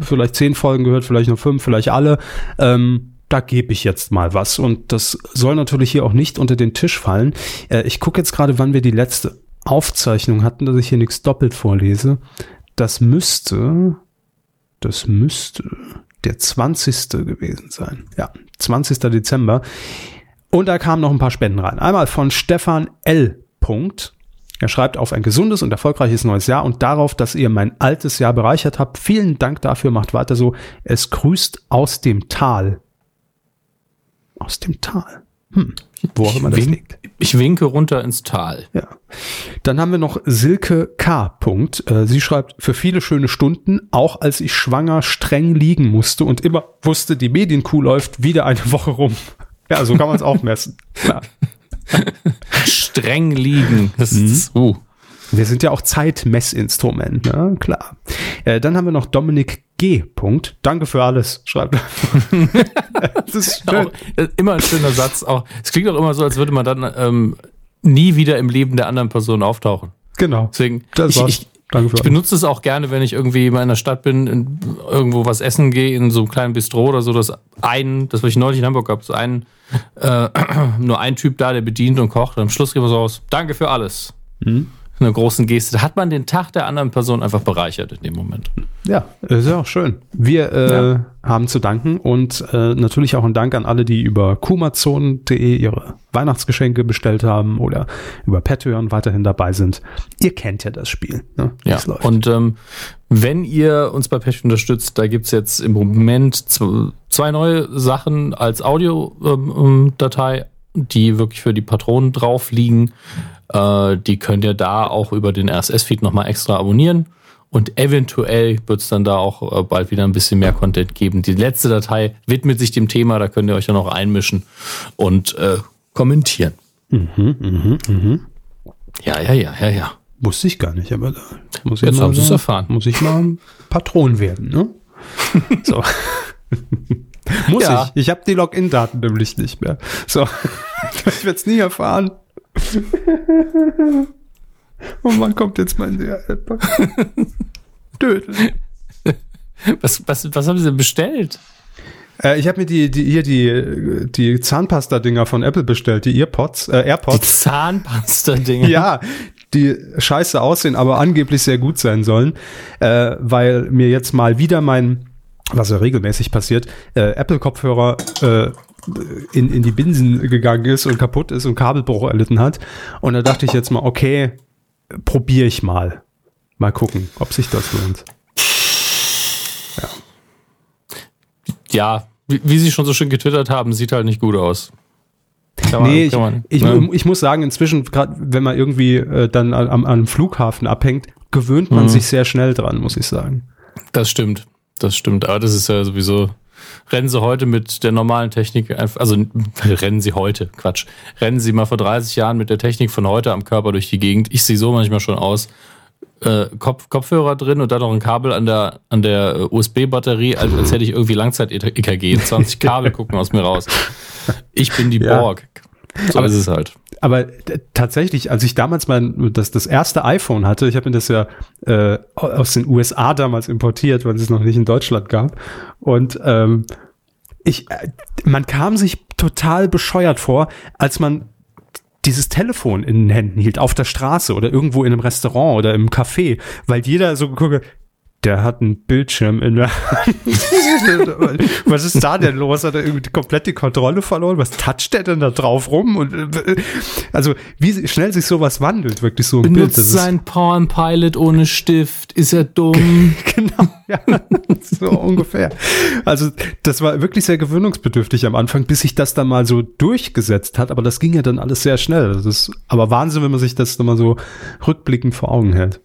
vielleicht zehn Folgen gehört, vielleicht nur fünf, vielleicht alle. Ähm, da gebe ich jetzt mal was. Und das soll natürlich hier auch nicht unter den Tisch fallen. Äh, ich gucke jetzt gerade, wann wir die letzte Aufzeichnung hatten, dass ich hier nichts doppelt vorlese. Das müsste, das müsste der 20. gewesen sein. Ja, 20. Dezember. Und da kamen noch ein paar Spenden rein. Einmal von Stefan L. Punkt. Er schreibt auf ein gesundes und erfolgreiches neues Jahr und darauf, dass ihr mein altes Jahr bereichert habt. Vielen Dank dafür, macht weiter so. Es grüßt aus dem Tal. Aus dem Tal. Hm. Wo auch immer das liegt. Ich winke runter ins Tal. Ja. Dann haben wir noch Silke K. Punkt. Äh, Sie schreibt, für viele schöne Stunden, auch als ich schwanger streng liegen musste und immer wusste, die Medienkuh läuft wieder eine Woche rum. Ja, so kann man es auch messen. Klar. Streng liegen. Das ist, uh. Wir sind ja auch Zeitmessinstrument, ne? Klar. Äh, dann haben wir noch Dominik G. Punkt. Danke für alles, schreibt er. das ist. Auch, äh, immer ein schöner Satz. Auch, es klingt auch immer so, als würde man dann ähm, nie wieder im Leben der anderen Person auftauchen. Genau. Deswegen, ich, ich, Danke für ich benutze es auch gerne, wenn ich irgendwie mal in der Stadt bin, in, irgendwo was essen gehe, in so einem kleinen Bistro oder so, dass ein, das was ich neulich in Hamburg habe, so ein, äh, nur ein Typ da, der bedient und kocht. Und am Schluss gehen wir so raus. Danke für alles. Mhm. Eine großen Geste. Da hat man den Tag der anderen Person einfach bereichert in dem Moment. Ja, ist ja auch schön. Wir äh, Ja. haben zu danken und äh, natürlich auch ein Dank an alle, die über kumazon.de ihre Weihnachtsgeschenke bestellt haben oder über Patreon weiterhin dabei sind. Ihr kennt ja das Spiel. Ne? Ja, es läuft. und ähm, wenn ihr uns bei Patreon unterstützt, da gibt's jetzt im Moment zw- zwei neue Sachen als Audiodatei, die wirklich für die Patronen drauf liegen. Äh, die könnt ihr da auch über den RSS-Feed nochmal extra abonnieren. Und eventuell wird's dann da auch äh, bald wieder ein bisschen mehr Content geben. Die letzte Datei widmet sich dem Thema, da könnt ihr euch dann auch einmischen und äh, kommentieren. Ja, ja, ja, ja, ja. Wusste ich gar nicht, aber da muss ich Jetzt mal, haben sie's erfahren. Muss ich mal Patron werden, ne? so. muss Ja. ich. Ich habe die Login-Daten nämlich nicht mehr. So. ich werde es nie erfahren. Und wann kommt jetzt mein DHL-Pack? Dödel. Was, was, was haben Sie denn bestellt? Äh, ich habe mir die, die, hier die, die Zahnpasta-Dinger von Apple bestellt, die Earpods, äh, Die AirPods. Zahnpasta-Dinge. Ja, die scheiße aussehen, aber angeblich sehr gut sein sollen, äh, weil mir jetzt mal wieder mein, was ja regelmäßig passiert, äh, Apple-Kopfhörer äh, in, in die Binsen gegangen ist und kaputt ist und Kabelbruch erlitten hat. Und da dachte ich jetzt mal, okay, probiere ich mal. Mal gucken, ob sich das lohnt. Ja, wie, wie Sie schon so schön getwittert haben, sieht halt nicht gut aus. Kann man- nee, ich, kann man, ich, ne? ich muss sagen, inzwischen, gerade wenn man irgendwie äh, dann am, am Flughafen abhängt, gewöhnt man Mhm. sich sehr schnell dran, muss ich sagen. Das stimmt. Das stimmt. Aber das ist ja sowieso. Rennen Sie heute mit der normalen Technik, also rennen Sie heute, Quatsch. Rennen Sie mal vor 30 Jahren mit der Technik von heute am Körper durch die Gegend. Ich sehe so manchmal schon aus. Äh, Kopf, Kopfhörer drin und dann noch ein Kabel an der, an der äh, USB-Batterie, als, als hätte ich irgendwie Langzeit-EKG. 20 Kabel gucken aus mir raus. Ich bin die Ja. Borg. So Aber- ist es halt. Aber tatsächlich, als ich damals mein, das, das erste iPhone hatte, ich habe mir das ja äh, aus den USA damals importiert, weil es noch nicht in Deutschland gab. Und ähm, ich, äh, man kam sich total bescheuert vor, als man dieses Telefon in den Händen hielt, auf der Straße oder irgendwo in einem Restaurant oder im Café, weil jeder so hat, der hat einen Bildschirm in der Hand. Was ist da denn los? Hat er irgendwie komplett die Kontrolle verloren? Was toucht der denn da drauf rum? Und äh, also wie schnell sich sowas wandelt, wirklich so ein Bild. Benutzt Das ist- sein Palm Pilot ohne Stift. Ist er dumm? genau, ja, so ungefähr. Also das war wirklich sehr gewöhnungsbedürftig am Anfang, bis sich das dann mal so durchgesetzt hat. Aber das ging ja dann alles sehr schnell. Das ist aber Wahnsinn, wenn man sich das dann mal so rückblickend vor Augen hält.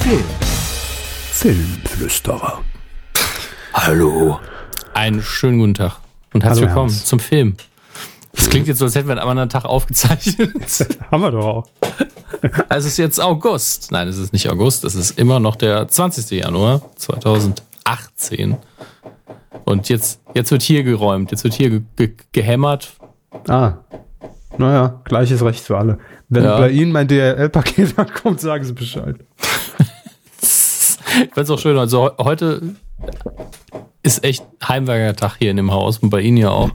Film. Filmflüsterer. Hallo. Einen schönen guten Tag und herzlich Hallo, willkommen Ernst. zum Film. Das klingt jetzt so, als hätten wir einen anderen Tag aufgezeichnet. Haben wir doch auch. Also es ist jetzt August. Nein, es ist nicht August, es ist immer noch der 20. Januar 2018. Und jetzt, jetzt wird hier geräumt, jetzt wird hier ge ge gehämmert. Ah. Naja, gleiches Recht für alle. Wenn Ja. bei Ihnen mein DRL-Paket ankommt, sagen Sie Bescheid. Ich find's auch schön, also he- heute ist echt Heimwerker Tag hier in dem Haus und bei Ihnen ja auch.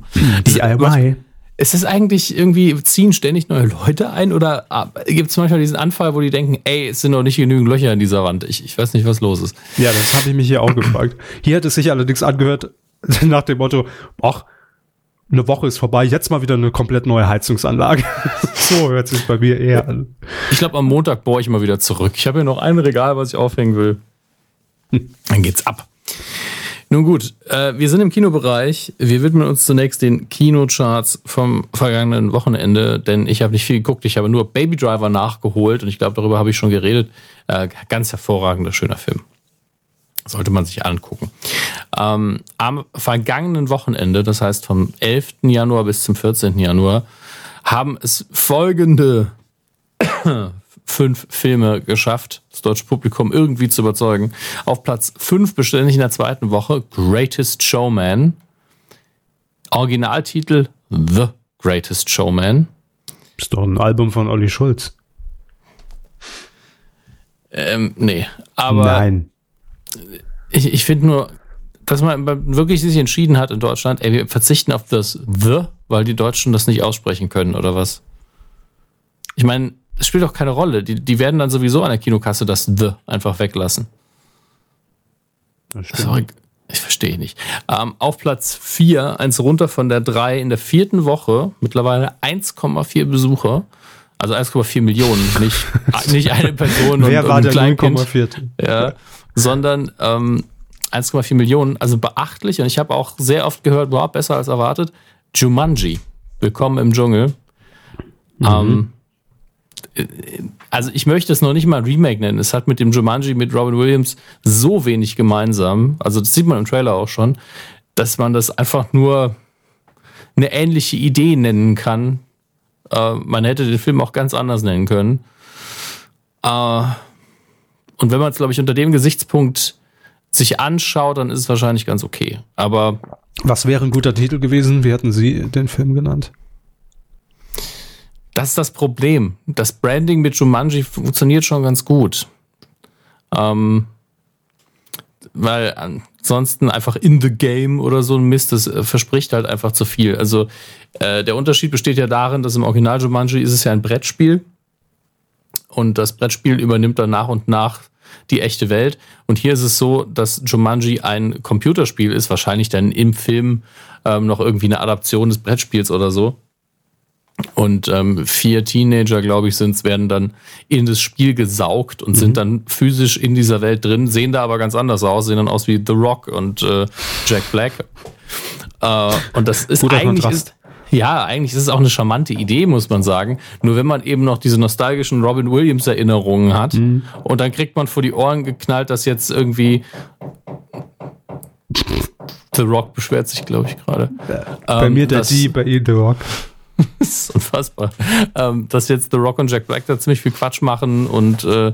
DIY. Ist es eigentlich irgendwie, ziehen ständig neue Leute ein oder gibt es manchmal diesen Anfall, wo die denken, ey, es sind noch nicht genügend Löcher in dieser Wand? Ich, ich weiß nicht, was los ist. Ja, das habe ich mich hier auch gefragt. Hier hat es sich allerdings angehört nach dem Motto, ach, eine Woche ist vorbei, jetzt mal wieder eine komplett neue Heizungsanlage. so hört sich bei mir eher an. Ich glaube, am Montag bohre ich mal wieder zurück. Ich habe hier noch ein Regal, was ich aufhängen will. Dann geht's ab. Nun gut, äh, wir sind im Kinobereich. Wir widmen uns zunächst den Kinocharts vom vergangenen Wochenende, denn ich habe nicht viel geguckt. Ich habe nur Baby Driver nachgeholt und ich glaube, darüber habe ich schon geredet. Äh, ganz hervorragender, schöner Film. Sollte man sich angucken. Ähm, am vergangenen Wochenende, das heißt vom 11. Januar bis zum 14. Januar, haben es folgende fünf Filme geschafft, das deutsche Publikum irgendwie zu überzeugen. Auf Platz fünf beständig in der zweiten Woche Greatest Showman. Originaltitel The Greatest Showman. Ist doch ein Album von Olli Schulz. Ähm, nee, aber Nein. ich, ich finde nur, dass man wirklich sich entschieden hat in Deutschland, ey, wir verzichten auf das The, weil die Deutschen das nicht aussprechen können oder was. Ich meine, es spielt doch keine Rolle. Die, die werden dann sowieso an der Kinokasse das The einfach weglassen. Das Sorry, ich verstehe nicht. Ähm, auf Platz 4, eins runter von der 3 in der vierten Woche, mittlerweile 1,4 Besucher. Also 1,4 Millionen, nicht, nicht eine Person Wer und, war und der ein Kleinkind 0,4? ja, sondern ähm, 1,4 Millionen, also beachtlich. Und ich habe auch sehr oft gehört, wow, besser als erwartet. Jumanji, Willkommen im Dschungel. Ähm, äh, also ich möchte es noch nicht mal Remake nennen. Es hat mit dem Jumanji mit Robin Williams so wenig gemeinsam. Also das sieht man im Trailer auch schon, dass man das einfach nur eine ähnliche Idee nennen kann. Äh, man hätte den Film auch ganz anders nennen können. Äh, und wenn man es, glaube ich, unter dem Gesichtspunkt sich anschaut, dann ist es wahrscheinlich ganz okay. Aber Was wäre ein guter Titel gewesen? Wie hatten Sie den Film genannt? Das ist das Problem. Das Branding mit Jumanji funktioniert schon ganz gut. Ähm, weil ansonsten einfach in the game oder so ein Mist, das äh, verspricht halt einfach zu viel. Also äh, der Unterschied besteht ja darin, dass im Original Jumanji ist es ja ein Brettspiel und das Brettspiel übernimmt dann nach und nach die echte Welt. Und hier ist es so, dass Jumanji ein Computerspiel ist, wahrscheinlich dann im Film ähm, noch irgendwie eine Adaption des Brettspiels oder so. Und ähm, vier Teenager, glaube ich, sind werden dann in das Spiel gesaugt und sind dann physisch in dieser Welt drin, sehen da aber ganz anders aus, sehen dann aus wie The Rock und äh, Jack Black. Äh, und das ist Guter eigentlich Kontrast. ist, ja, eigentlich ist es auch eine charmante Idee, muss man sagen. Nur wenn man eben noch diese nostalgischen Robin Williams Erinnerungen hat und dann kriegt man vor die Ohren geknallt, dass jetzt irgendwie The Rock beschwert sich, glaube ich, gerade. bei Ähm, mir der das- D, bei Ihnen The Rock. das ist unfassbar. Ähm, dass jetzt The Rock und Jack Black da ziemlich viel Quatsch machen und äh,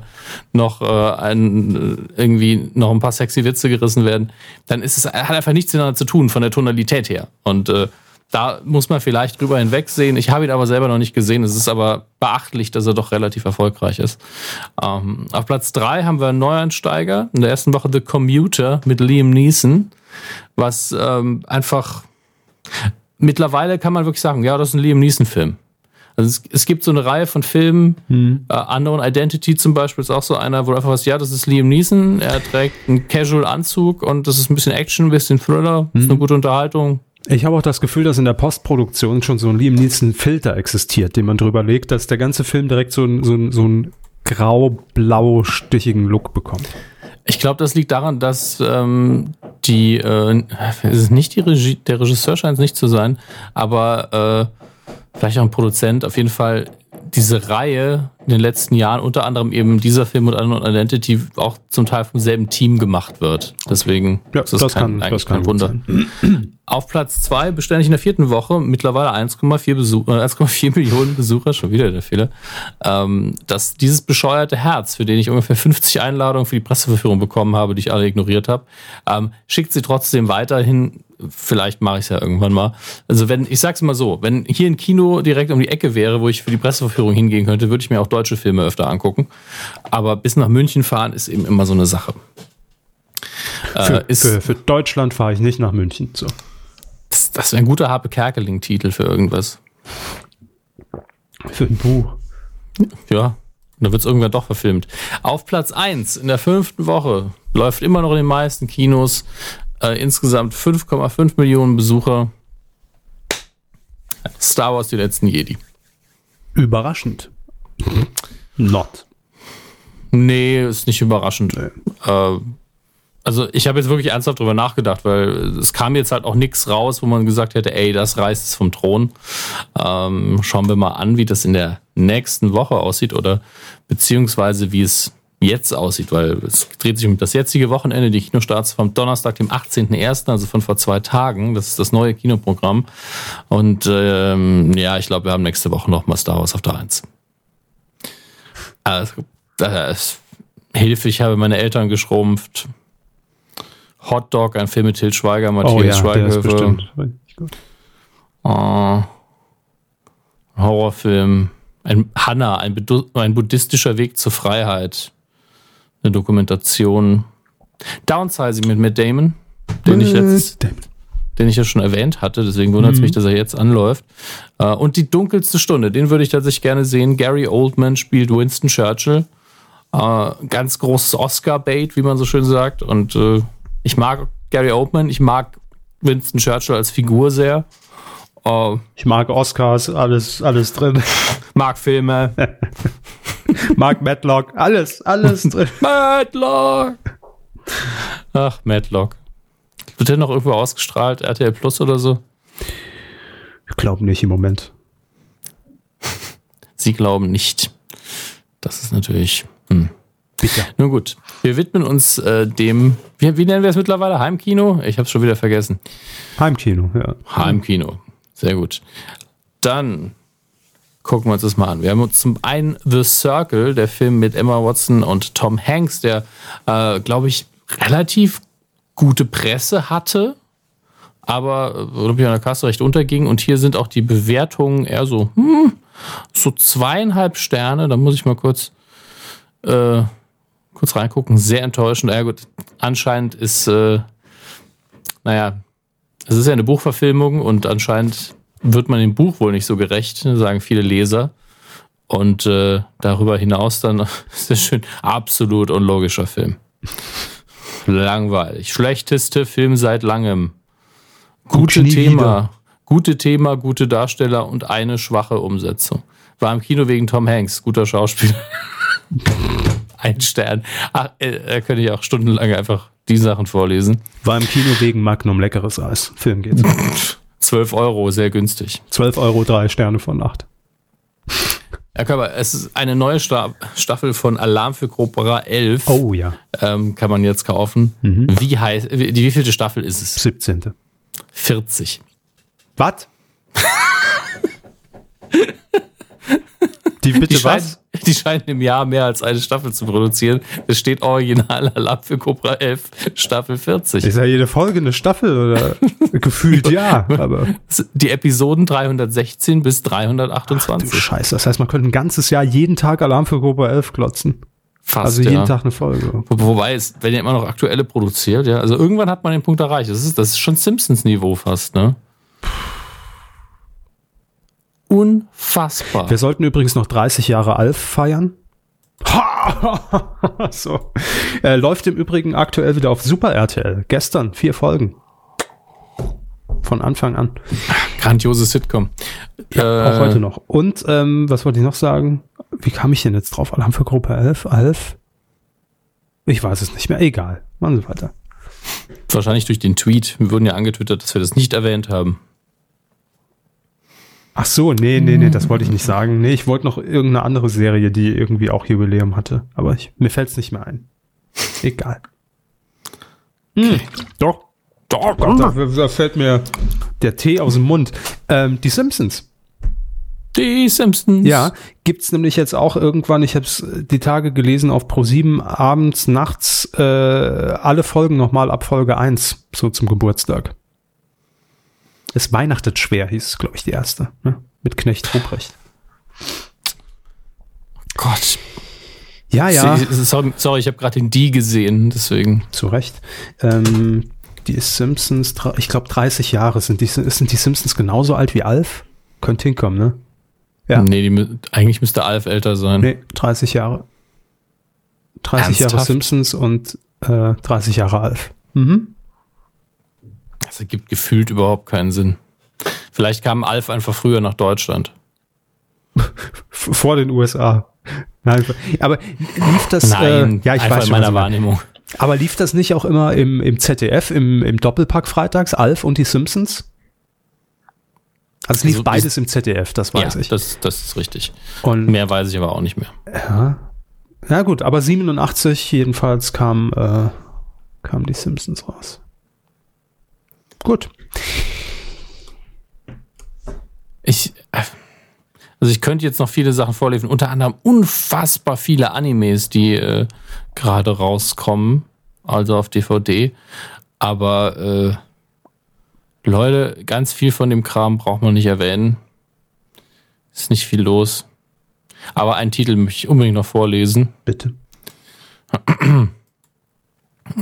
noch äh, ein, äh, irgendwie noch ein paar sexy Witze gerissen werden, dann ist es hat einfach nichts miteinander zu tun von der Tonalität her. Und äh, da muss man vielleicht drüber hinwegsehen. Ich habe ihn aber selber noch nicht gesehen. Es ist aber beachtlich, dass er doch relativ erfolgreich ist. Ähm, auf Platz drei haben wir einen Neueinsteiger. In der ersten Woche The Commuter mit Liam Neeson, was ähm, einfach mittlerweile kann man wirklich sagen, ja, das ist ein Liam Neeson-Film. Also es, es gibt so eine Reihe von Filmen, äh, Unknown Identity zum Beispiel ist auch so einer, wo du einfach was, ja, das ist Liam Neeson, er trägt einen Casual-Anzug und das ist ein bisschen Action, ein bisschen Thriller, ist eine gute Unterhaltung. Ich habe auch das Gefühl, dass in der Postproduktion schon so ein Liam Neeson-Filter existiert, den man drüber legt, dass der ganze Film direkt so, ein- so, ein- so einen grau-blau-stichigen Look bekommt. Ich glaube, das liegt daran, dass ähm, die, äh, es ist nicht die Regie, der Regisseur scheint es nicht zu sein, aber äh, vielleicht auch ein Produzent, auf jeden Fall diese Reihe in den letzten Jahren, unter anderem eben dieser Film und Unknown Identity, auch zum Teil vom selben Team gemacht wird. Deswegen Ja, ist das, das kein, kann- eigentlich das kein Wunder. Auf Platz zwei beständig in der vierten Woche, mittlerweile 1,4 Besuch- äh, 1,4 Millionen Besucher, schon wieder der Fehler. Ähm, dass dieses bescheuerte Herz, für den ich ungefähr 50 Einladungen für die Presseverführung bekommen habe, die ich alle ignoriert habe, ähm, schickt sie trotzdem weiterhin. Vielleicht mache ich es ja irgendwann mal. Also wenn, ich sag's mal so, wenn hier ein Kino direkt um die Ecke wäre, wo ich für die Presseverführung hingehen könnte, würde ich mir auch deutsche Filme öfter angucken. Aber bis nach München fahren ist eben immer so eine Sache. Für, Äh, für, für Deutschland fahre ich nicht nach München. So. das das wäre ein guter Harpe Kerkeling-Titel für irgendwas. Für ein Buch. Ja, da wird es irgendwann doch verfilmt. Auf Platz 1 in der fünften Woche läuft immer noch in den meisten Kinos. Äh, insgesamt 5,5 Millionen Besucher. Star Wars, die letzten Jedi. Überraschend. Not. Nee, ist nicht überraschend. Äh, also ich habe jetzt wirklich ernsthaft drüber nachgedacht, weil es kam jetzt halt auch nichts raus, wo man gesagt hätte, ey, das reißt es vom Thron. Ähm, schauen wir mal an, wie das in der nächsten Woche aussieht oder beziehungsweise wie es jetzt aussieht, weil es dreht sich um das jetzige Wochenende, die Kinostarts vom Donnerstag, dem 18.01., also von vor zwei Tagen. Das ist das neue Kinoprogramm. Und ähm, ja, ich glaube, wir haben nächste Woche nochmal Star Wars auf der 1. Also, das Hilfe, ich habe meine Eltern geschrumpft. Hot Dog, ein Film mit Til Schweiger, Matthias Oh ja, ist Schweighöfer. Äh, Horrorfilm. Ein Hanna, ein, ein buddhistischer Weg zur Freiheit. Eine Dokumentation. Downsizing mit Matt Damon, den ich jetzt, den ich ja schon erwähnt hatte, deswegen wundert es mich, dass er jetzt anläuft. Äh, und die dunkelste Stunde, den würde ich tatsächlich gerne sehen. Gary Oldman spielt Winston Churchill. Äh, ganz großes Oscar-Bait, wie man so schön sagt. Und äh, ich mag Gary Oldman, ich mag Winston Churchill als Figur sehr. Ich mag Oscars, alles, alles drin. mag Filme. mag Matlock, alles, alles drin. Matlock! Ach, Matlock. Wird der noch irgendwo ausgestrahlt? RTL Plus oder so? Ich glaube nicht im Moment. Sie glauben nicht. Das ist natürlich. Hm. Bitte. Nun gut, wir widmen uns äh, dem. Wie, wie nennen wir es mittlerweile? Heimkino? Ich habe es schon wieder vergessen. Heimkino, ja. Heimkino. Sehr gut. Dann gucken wir uns das mal an. Wir haben zum einen The Circle, der Film mit Emma Watson und Tom Hanks, der, äh, glaube ich, relativ gute Presse hatte, aber äh, irgendwie an der Kasse recht unterging. Und hier sind auch die Bewertungen eher so, hm, so zweieinhalb Sterne. Da muss ich mal kurz, äh, kurz reingucken. Sehr enttäuschend. Ja gut, anscheinend ist, äh, naja, es ist ja eine Buchverfilmung und anscheinend wird man dem Buch wohl nicht so gerecht, sagen viele Leser. Und äh, darüber hinaus dann ist es schön absolut unlogischer Film. Langweilig. Schlechteste Film seit langem. Gute Thema. wieder. Gute Thema, gute Darsteller und eine schwache Umsetzung. War im Kino wegen Tom Hanks, guter Schauspieler. Ein Stern. Ach, äh, da könnte ich auch stundenlang einfach die Sachen vorlesen. War im Kino wegen Magnum leckeres Eis. Film geht's. 12 Euro, sehr günstig. 12 Euro, drei Sterne von 8. Herr Körber, es ist eine neue Sta Staffel von Alarm für Cobra 11. Oh ja. Ähm, kann man jetzt kaufen. Wie heißt, wie, die wievielte Staffel ist es? 17. 40. Was? Die bitte Die was? die scheinen im Jahr mehr als eine Staffel zu produzieren. Es steht original Alarm für Cobra 11, Staffel 40. Ist ja jede Folge eine Staffel oder gefühlt ja, aber Die Episoden 316 bis du 328. Scheiße, das heißt, man könnte ein ganzes Jahr jeden Tag Alarm für Cobra 11 klotzen. Fast, Also ja. jeden Tag eine Folge. Wo- Wobei es, wenn ja immer noch aktuelle produziert, ja. Also irgendwann hat man den Punkt erreicht. Das ist, das ist schon Simpsons-Niveau fast, ne? Unfassbar. Wir sollten übrigens noch 30 Jahre Alf feiern. so. Äh, läuft im Übrigen aktuell wieder auf Super RTL. Gestern vier Folgen. Von Anfang an. Grandiose Sitcom. Ja, auch Äh, heute noch. Und ähm, was wollte ich noch sagen? Wie kam ich denn jetzt drauf? Alarm für Gruppe 11? Alf? Ich weiß es nicht mehr. Egal. Machen Sie weiter. Wahrscheinlich durch den Tweet. Wir wurden ja angetwittert, dass wir das nicht erwähnt haben. Ach so, nee, nee, nee, das wollte ich nicht sagen. Nee, ich wollte noch irgendeine andere Serie, die irgendwie auch Jubiläum hatte. Aber ich, mir fällt es nicht mehr ein. Egal. Hm, doch. Doch, da, da fällt mir der Tee aus dem Mund. Ähm, die Simpsons. Die Simpsons. Ja, gibt's nämlich jetzt auch irgendwann, ich habe es die Tage gelesen, auf Pro7 abends, nachts, äh, alle Folgen nochmal ab Folge 1, so zum Geburtstag. Es weihnachtet schwer, hieß glaube ich, die erste. Ne? Mit Knecht Ruprecht. Gott. Ja, ja, Sorry, sorry ich habe gerade den Die gesehen, deswegen. zu Recht. Ähm, die Simpsons, ich glaube 30 Jahre sind die, sind die Simpsons genauso alt wie Alf? Könnte hinkommen, ne? Ja. Nee, die, eigentlich müsste Alf älter sein. Nee, 30 Jahre. 30 Jahre Ernsthaft? Simpsons und äh, 30 Jahre Alf. Mhm. Das ergibt gefühlt überhaupt keinen Sinn. Vielleicht kam Alf einfach früher nach Deutschland. Vor den USA. Nein, aber lief das, Nein, äh, ja, ich einfach weiß in meiner. Wahrnehmung. Aber lief das nicht auch immer im, im ZDF, im, im Doppelpack freitags, Alf und die Simpsons? Also es lief Also, beides im ZDF, das Ja, weiß ich. das, das ist richtig. Und Mehr weiß ich aber auch nicht mehr. ja. ja gut, aber 87 jedenfalls kam, äh, kamen die Simpsons raus. Gut. Ich, äh, also ich könnte jetzt noch viele Sachen vorlesen, unter anderem unfassbar viele Animes, die äh, gerade rauskommen, also auf DVD. Aber äh, Leute, ganz viel von dem Kram braucht man nicht erwähnen. Ist nicht viel los. Aber einen Titel möchte ich unbedingt noch vorlesen. Bitte.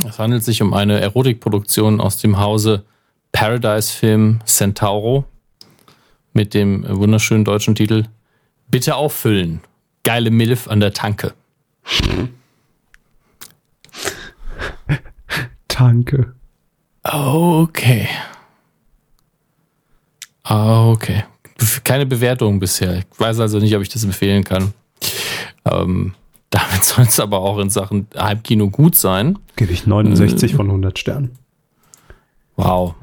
Es handelt sich um eine Erotikproduktion aus dem Hause Paradise Film Centauro mit dem wunderschönen deutschen Titel Bitte auffüllen. Geile Milf an der Tanke. Danke. Okay. Okay. Keine Bewertung bisher. Ich weiß also nicht, ob ich das empfehlen kann. Ähm, damit soll es aber auch in Sachen Heimkino gut sein. Gebe ich 69 von 100 Sternen. Wow.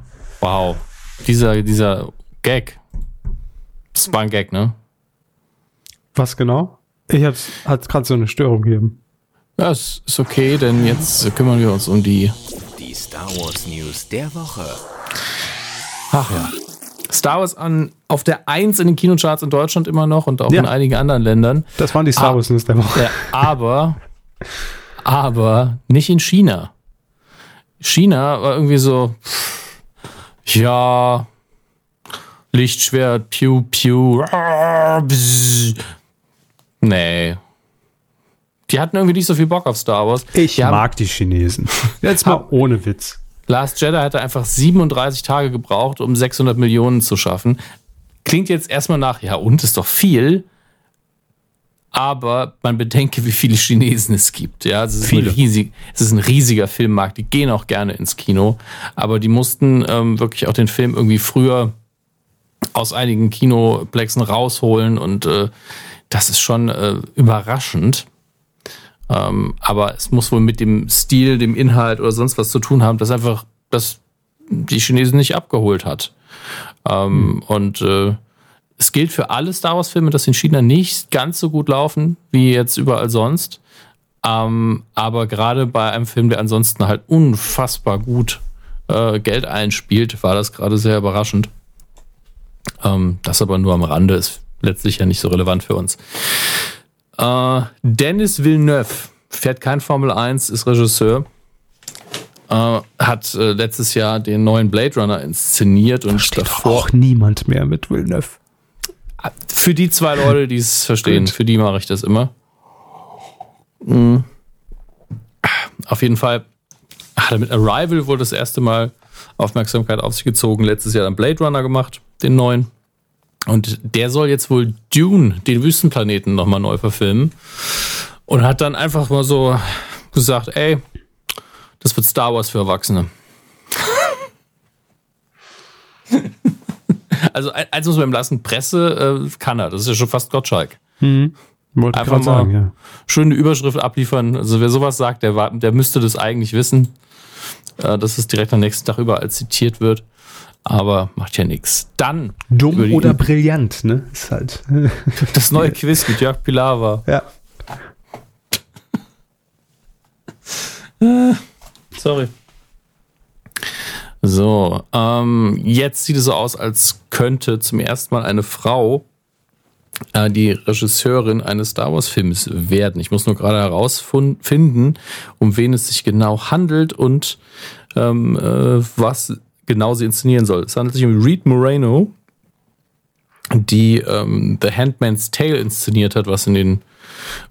Wow. Dieser, dieser Gag. Das war ein Gag, ne? Was genau? Ich hab's, hat gerade so eine Störung gegeben. Ja, es ist okay, denn jetzt kümmern wir uns um die. Die Star Wars News der Woche. Ach ja. Star Wars an, auf der 1 in den Kinocharts in Deutschland immer noch und auch Ja. in einigen anderen Ländern. Das waren die Star Ah. Wars News der Woche. Ja, aber, aber nicht in China. China war irgendwie so, pff, ja, Lichtschwert, piu, piu, ah, nee. Die hatten irgendwie nicht so viel Bock auf Star Wars. Ich die mag die Chinesen. Jetzt mal ohne Witz. Last Jedi hatte einfach 37 Tage gebraucht, um 600 Millionen zu schaffen. Klingt jetzt erstmal nach, ja und, ist doch viel. Aber man bedenke, wie viele Chinesen es gibt. Ja, es, ist riesig, es ist ein riesiger Filmmarkt. Die gehen auch gerne ins Kino. Aber die mussten ähm, wirklich auch den Film irgendwie früher aus einigen Kinoplexen rausholen. Und äh, das ist schon äh, überraschend. Ähm, aber es muss wohl mit dem Stil, dem Inhalt oder sonst was zu tun haben, dass einfach das die Chinesen nicht abgeholt hat. Ähm, Und äh, es gilt für alle Star Wars-Filme, dass in China nicht ganz so gut laufen wie jetzt überall sonst. Ähm, aber gerade bei einem Film, der ansonsten halt unfassbar gut äh, Geld einspielt, war das gerade sehr überraschend. Ähm, das aber nur am Rande ist letztlich ja nicht so relevant für uns. Äh, Dennis Villeneuve fährt kein Formel 1, ist Regisseur. Äh, hat äh, letztes Jahr den neuen Blade Runner inszeniert und Steht doch davor auch niemand mehr mit Villeneuve. Für die zwei Leute, die es verstehen, für die mache ich das immer. Mhm. Auf jeden Fall hat er mit Arrival wohl das erste Mal Aufmerksamkeit auf sich gezogen. Letztes Jahr dann Blade Runner gemacht, den neuen. Und der soll jetzt wohl Dune, den Wüstenplaneten, nochmal neu verfilmen. Und hat dann einfach mal so gesagt, ey, das wird Star Wars für Erwachsene. also eins muss man ihm lassen, Presse äh, kann er. Das ist ja schon fast Gottschalk. Wollte Einfach mal sagen, ja. schöne Überschrift abliefern. Also wer sowas sagt, der, der müsste das eigentlich wissen, äh, dass es direkt am nächsten Tag überall zitiert wird. Aber macht ja nichts. Dann Dumm oder brillant, ne? Ist halt. das neue Quiz mit Jörg Pilawa. ja. Sorry. So, ähm, jetzt sieht es so aus, als könnte zum ersten Mal eine Frau äh, die Regisseurin eines Star Wars-Films werden. Ich muss nur gerade herausfinden, um wen es sich genau handelt und ähm, äh, was genau sie inszenieren soll. Es handelt sich um Reed Moreno, die ähm, The Handmaid's Tale inszeniert hat, was in den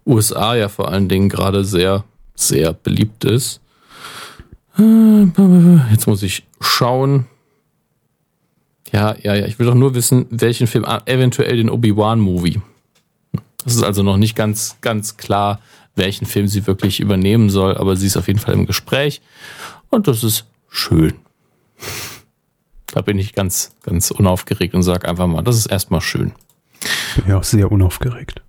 USA ja vor allen Dingen gerade sehr, sehr beliebt ist. Jetzt muss ich schauen. Ja, ja, ja. Ich will doch nur wissen, welchen Film, ah, eventuell den Obi-Wan-Movie. Das ist also noch nicht ganz, ganz klar, welchen Film sie wirklich übernehmen soll, aber sie ist auf jeden Fall im Gespräch und das ist schön. Da bin ich ganz, ganz unaufgeregt und sage einfach mal, das ist erstmal schön. Bin ja auch sehr unaufgeregt.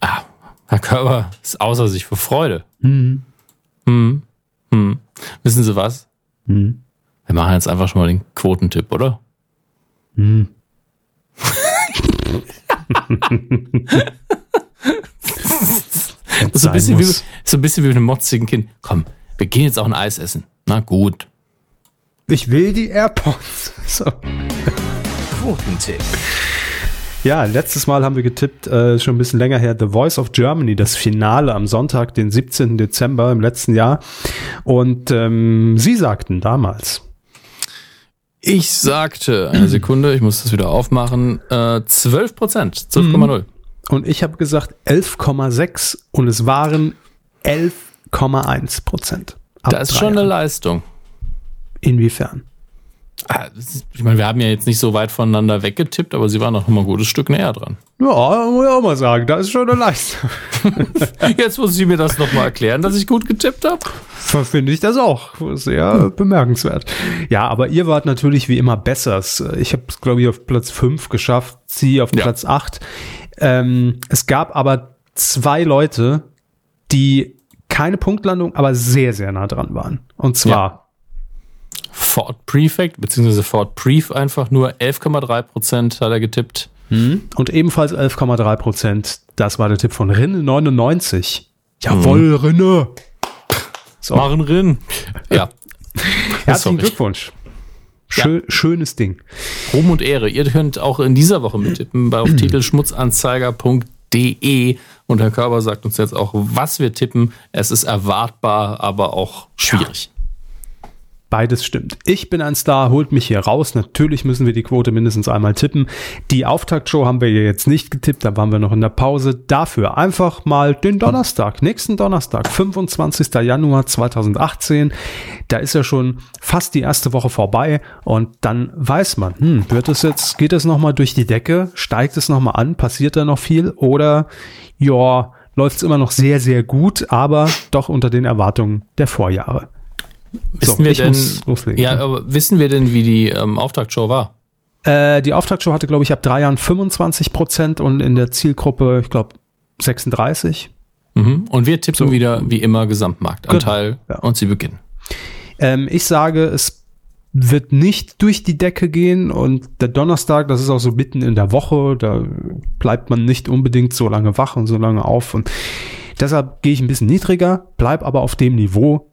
Ah, Herr Körber ist außer sich vor Freude. Mhm. Hm. Hm. Wissen Sie was? Mhm. Wir machen jetzt einfach schon mal den Quotentipp, oder? Das ist so ein, bisschen wie, so ein bisschen wie mit einem motzigen Kind. Komm, wir gehen jetzt auch ein Eis essen. Na gut. Ich will die AirPods. So. Quotentipp. Ja, letztes Mal haben wir getippt, äh, schon ein bisschen länger her, The Voice of Germany, das Finale am Sonntag, den 17. Dezember im letzten Jahr. Und ähm, Sie sagten damals. Ich sagte, eine Sekunde, ich muss das wieder aufmachen, äh, 12 Prozent, 12,0. Und ich habe gesagt 11,6 und es waren 11,1 Prozent. Das ist schon eine. Leistung. Inwiefern? Ah, Ich meine, wir haben ja jetzt nicht so weit voneinander weggetippt, aber sie waren noch mal ein gutes Stück näher dran. Ja, muss ich auch mal sagen, da ist schon eine Leistung. Jetzt muss ich mir das noch mal erklären, dass ich gut getippt habe. Finde ich das auch sehr bemerkenswert. Ja, aber ihr wart natürlich wie immer besser. Ich habe es, glaube ich, auf Platz 5 geschafft, sie auf Ja. Platz 8. Ähm, es gab aber zwei Leute, die keine Punktlandung, aber sehr, sehr nah dran waren. Und zwar Ford Prefect, beziehungsweise Ford Pref einfach nur 11,3 Prozent hat er getippt. und ebenfalls 11,3 Prozent. Das war der Tipp von Rinne 99. Jawohl, Rinne. So, Machen Rin. Ja. herzlichen. Glückwunsch. Schö Schönes Ding. Ruhm und Ehre. Ihr könnt auch in dieser Woche mittippen bei auf titelschmutzanzeiger.de und Herr Körber sagt uns jetzt auch, was wir tippen. Es ist erwartbar, aber auch schwierig. Beides stimmt. Ich bin ein Star, holt mich hier raus. Natürlich müssen wir die Quote mindestens einmal tippen. Die Auftaktshow haben wir ja jetzt nicht getippt, da waren wir noch in der Pause. Dafür einfach mal den Donnerstag, nächsten Donnerstag, 25. Januar 2018. Da ist ja schon fast die erste Woche vorbei und dann weiß man, hm, wird es jetzt, geht es nochmal durch die Decke, steigt es nochmal an, passiert da noch viel oder ja, läuft es immer noch sehr, sehr gut, aber doch unter den Erwartungen der Vorjahre. Wissen So, wir denn, loslegen. ja, aber wissen wir denn, wie die ähm, Auftaktshow war? Äh, die Auftaktshow hatte, glaube ich, ab drei Jahren 25 Prozent und in der Zielgruppe, ich glaube, 36. Mhm. Und wir tippen So. wieder wie immer Gesamtmarktanteil Genau, ja. und sie beginnen. Ähm, ich sage, es wird nicht durch die Decke gehen und der Donnerstag, das ist auch so mitten in der Woche, da bleibt man nicht unbedingt so lange wach und so lange auf und deshalb gehe ich ein bisschen niedriger, bleib aber auf dem Niveau,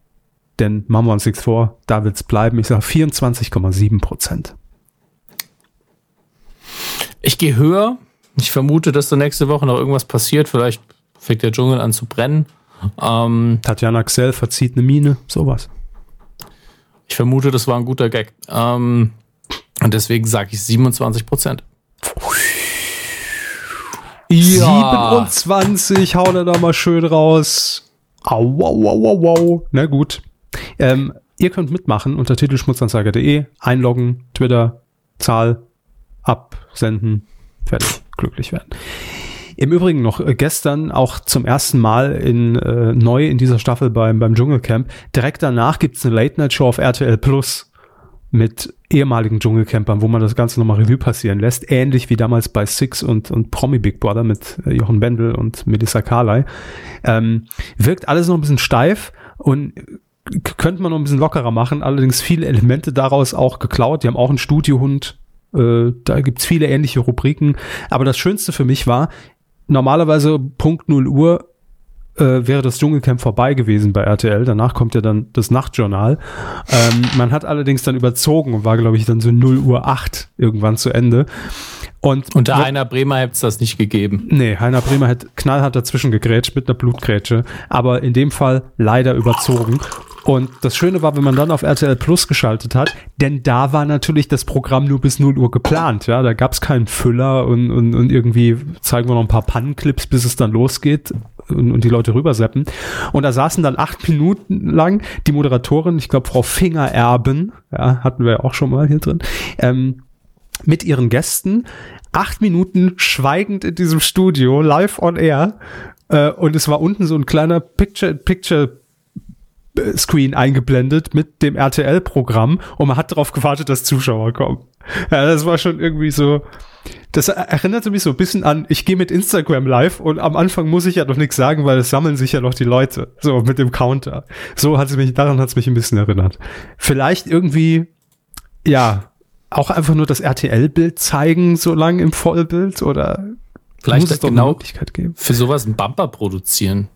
denn machen wir uns nichts vor, da wird es bleiben. Ich sage 24,7 Prozent. Ich gehe höher. Ich vermute, dass da nächste Woche noch irgendwas passiert. Vielleicht fängt der Dschungel an zu brennen. Ähm, Tatjana Xell verzieht eine Mine, sowas. ich vermute, das war ein guter Gag. Ähm, und deswegen sage ich 27 Prozent. 27, hau da mal schön raus. Au, au, au, au, au. Na gut. Ähm, ihr könnt mitmachen unter titelschmutzanzeiger.de, einloggen, Twitter, Zahl, absenden, fertig, glücklich werden. Im Übrigen noch äh, gestern auch zum ersten Mal in äh, neu in dieser Staffel beim, beim Dschungelcamp. Direkt danach gibt's eine Late-Night-Show auf RTL Plus mit ehemaligen Dschungelcampern, wo man das Ganze nochmal Revue passieren lässt. Ähnlich wie damals bei Six und, und Promi Big Brother mit äh, Jochen Bendel und Melissa Carley. Ähm, wirkt alles noch ein bisschen steif und könnte man noch ein bisschen lockerer machen. Allerdings viele Elemente daraus auch geklaut. Die haben auch einen Studiohund. Äh, da gibt's viele ähnliche Rubriken. Aber das Schönste für mich war, normalerweise Punkt 0 Uhr äh, wäre das Dschungelcamp vorbei gewesen bei RTL. Danach kommt ja dann das Nachtjournal. Ähm, man hat allerdings dann überzogen und war, glaube ich, dann so 0 Uhr 8 irgendwann zu Ende. Und Unter einer Bremer hätte es das nicht gegeben. Nee, Heiner Bremer hat knallhart dazwischen gegrätscht mit einer Blutgrätsche, aber in dem Fall leider überzogen. Und das Schöne war, wenn man dann auf RTL Plus geschaltet hat, denn da war natürlich das Programm nur bis 0 Uhr geplant. Ja, da gab es keinen Füller und, und, und irgendwie zeigen wir noch ein paar Pannenclips, bis es dann losgeht und, und die Leute rüberseppen. Und da saßen dann acht Minuten lang die Moderatorin, ich glaube Frau Fingererben, ja, hatten wir ja auch schon mal hier drin, ähm, mit ihren Gästen acht Minuten schweigend in diesem Studio, live on air. Äh, und es war unten so ein kleiner Picture, Picture Screen eingeblendet mit dem RTL-Programm und man hat darauf gewartet, dass Zuschauer kommen. Ja, das war schon irgendwie so. Das erinnerte mich so ein bisschen an, ich gehe mit Instagram live und am Anfang muss ich ja noch nichts sagen, weil es sammeln sich ja noch die Leute. So mit dem Counter. So hat es mich, daran hat es mich ein bisschen erinnert. Vielleicht irgendwie, ja, auch einfach nur das RTL-Bild zeigen, so lang im Vollbild oder Vielleicht muss es doch genau eine Möglichkeit geben. für sowas einen Bumper produzieren.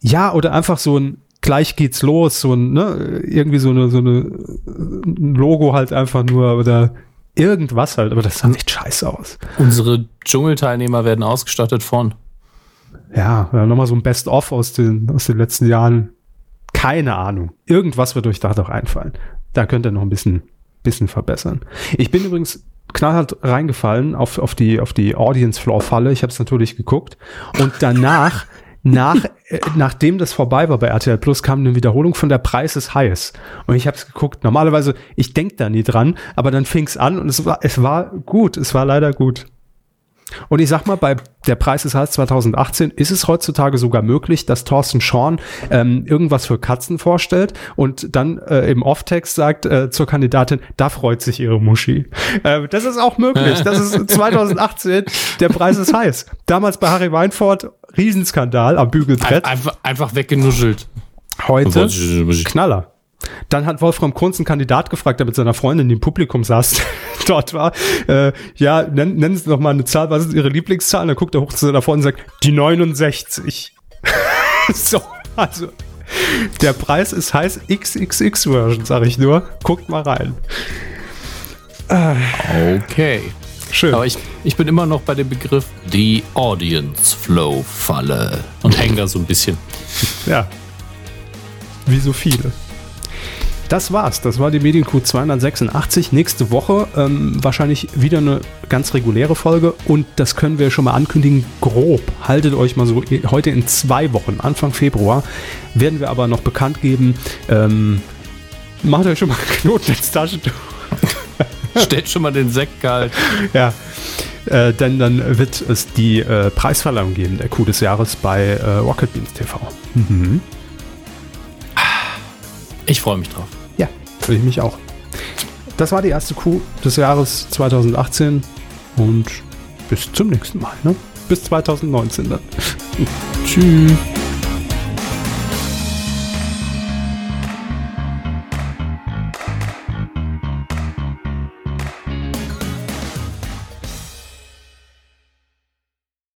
Ja, oder einfach so ein gleich geht's los, so ein, ne, irgendwie so eine, so eine ein Logo halt einfach nur oder irgendwas halt, aber das sah echt scheiße aus. Unsere Dschungelteilnehmer werden ausgestattet von. Ja, ja nochmal so ein Best-of aus den, aus den letzten Jahren. Keine Ahnung. Irgendwas wird euch da doch einfallen. Da könnt ihr noch ein bisschen, bisschen verbessern. Ich bin übrigens knallhart reingefallen auf, auf die, auf die Audience-Floor-Falle. Ich habe es natürlich geguckt. Und danach, nach, äh, nachdem das vorbei war bei RTL Plus, kam eine Wiederholung von der Preis ist heiß. Und ich habe es geguckt. Normalerweise, ich denk da nie dran, aber dann fing es an und es war, es war gut. Es war leider gut. Und ich sag mal, bei der Preis ist heiß 2018 ist es heutzutage sogar möglich, dass Thorsten Schorn ähm, irgendwas für Katzen vorstellt und dann äh, im Off-Text sagt äh, zur Kandidatin, da freut sich ihre Muschi. Äh, das ist auch möglich. Das ist 2018, der Preis ist heiß. Damals bei Harry Weinfurt, Riesenskandal am Bügelbrett. Einfach, einfach weggenuschelt. Heute Knaller. Dann hat Wolfram Kunz einen Kandidat gefragt, der mit seiner Freundin, die im Publikum saß, dort war. Äh, ja, nennen, nennen Sie doch mal eine Zahl, was ist Ihre Lieblingszahl? Und dann guckt er hoch zu seiner Freundin und sagt, die 69. so, also, der Preis ist heiß XXX-Version, sag ich nur. Guckt mal rein. Okay. Schön. Aber ich, ich bin immer noch bei dem Begriff die Audience Flow Falle und hänge da so ein bisschen. Ja. Wie so viele. Das war's. Das war die Medienkuh 286. Nächste Woche ähm, wahrscheinlich wieder eine ganz reguläre Folge und das können wir schon mal ankündigen. Grob. Haltet euch mal so heute in zwei Wochen, Anfang Februar, werden wir aber noch bekannt geben. Ähm, macht euch schon mal Knoten ins Taschentuch. Stellt schon mal den Sekt kalt. Ja. Äh, denn dann wird es die äh, Preisverleihung geben, der Coup des Jahres bei äh, Rocket Beans TV. Ich freue mich drauf. Ja, freue ich mich auch. Das war die erste Coup des Jahres 2018 und bis zum nächsten Mal. Ne? Bis 2019 dann. Tschüss.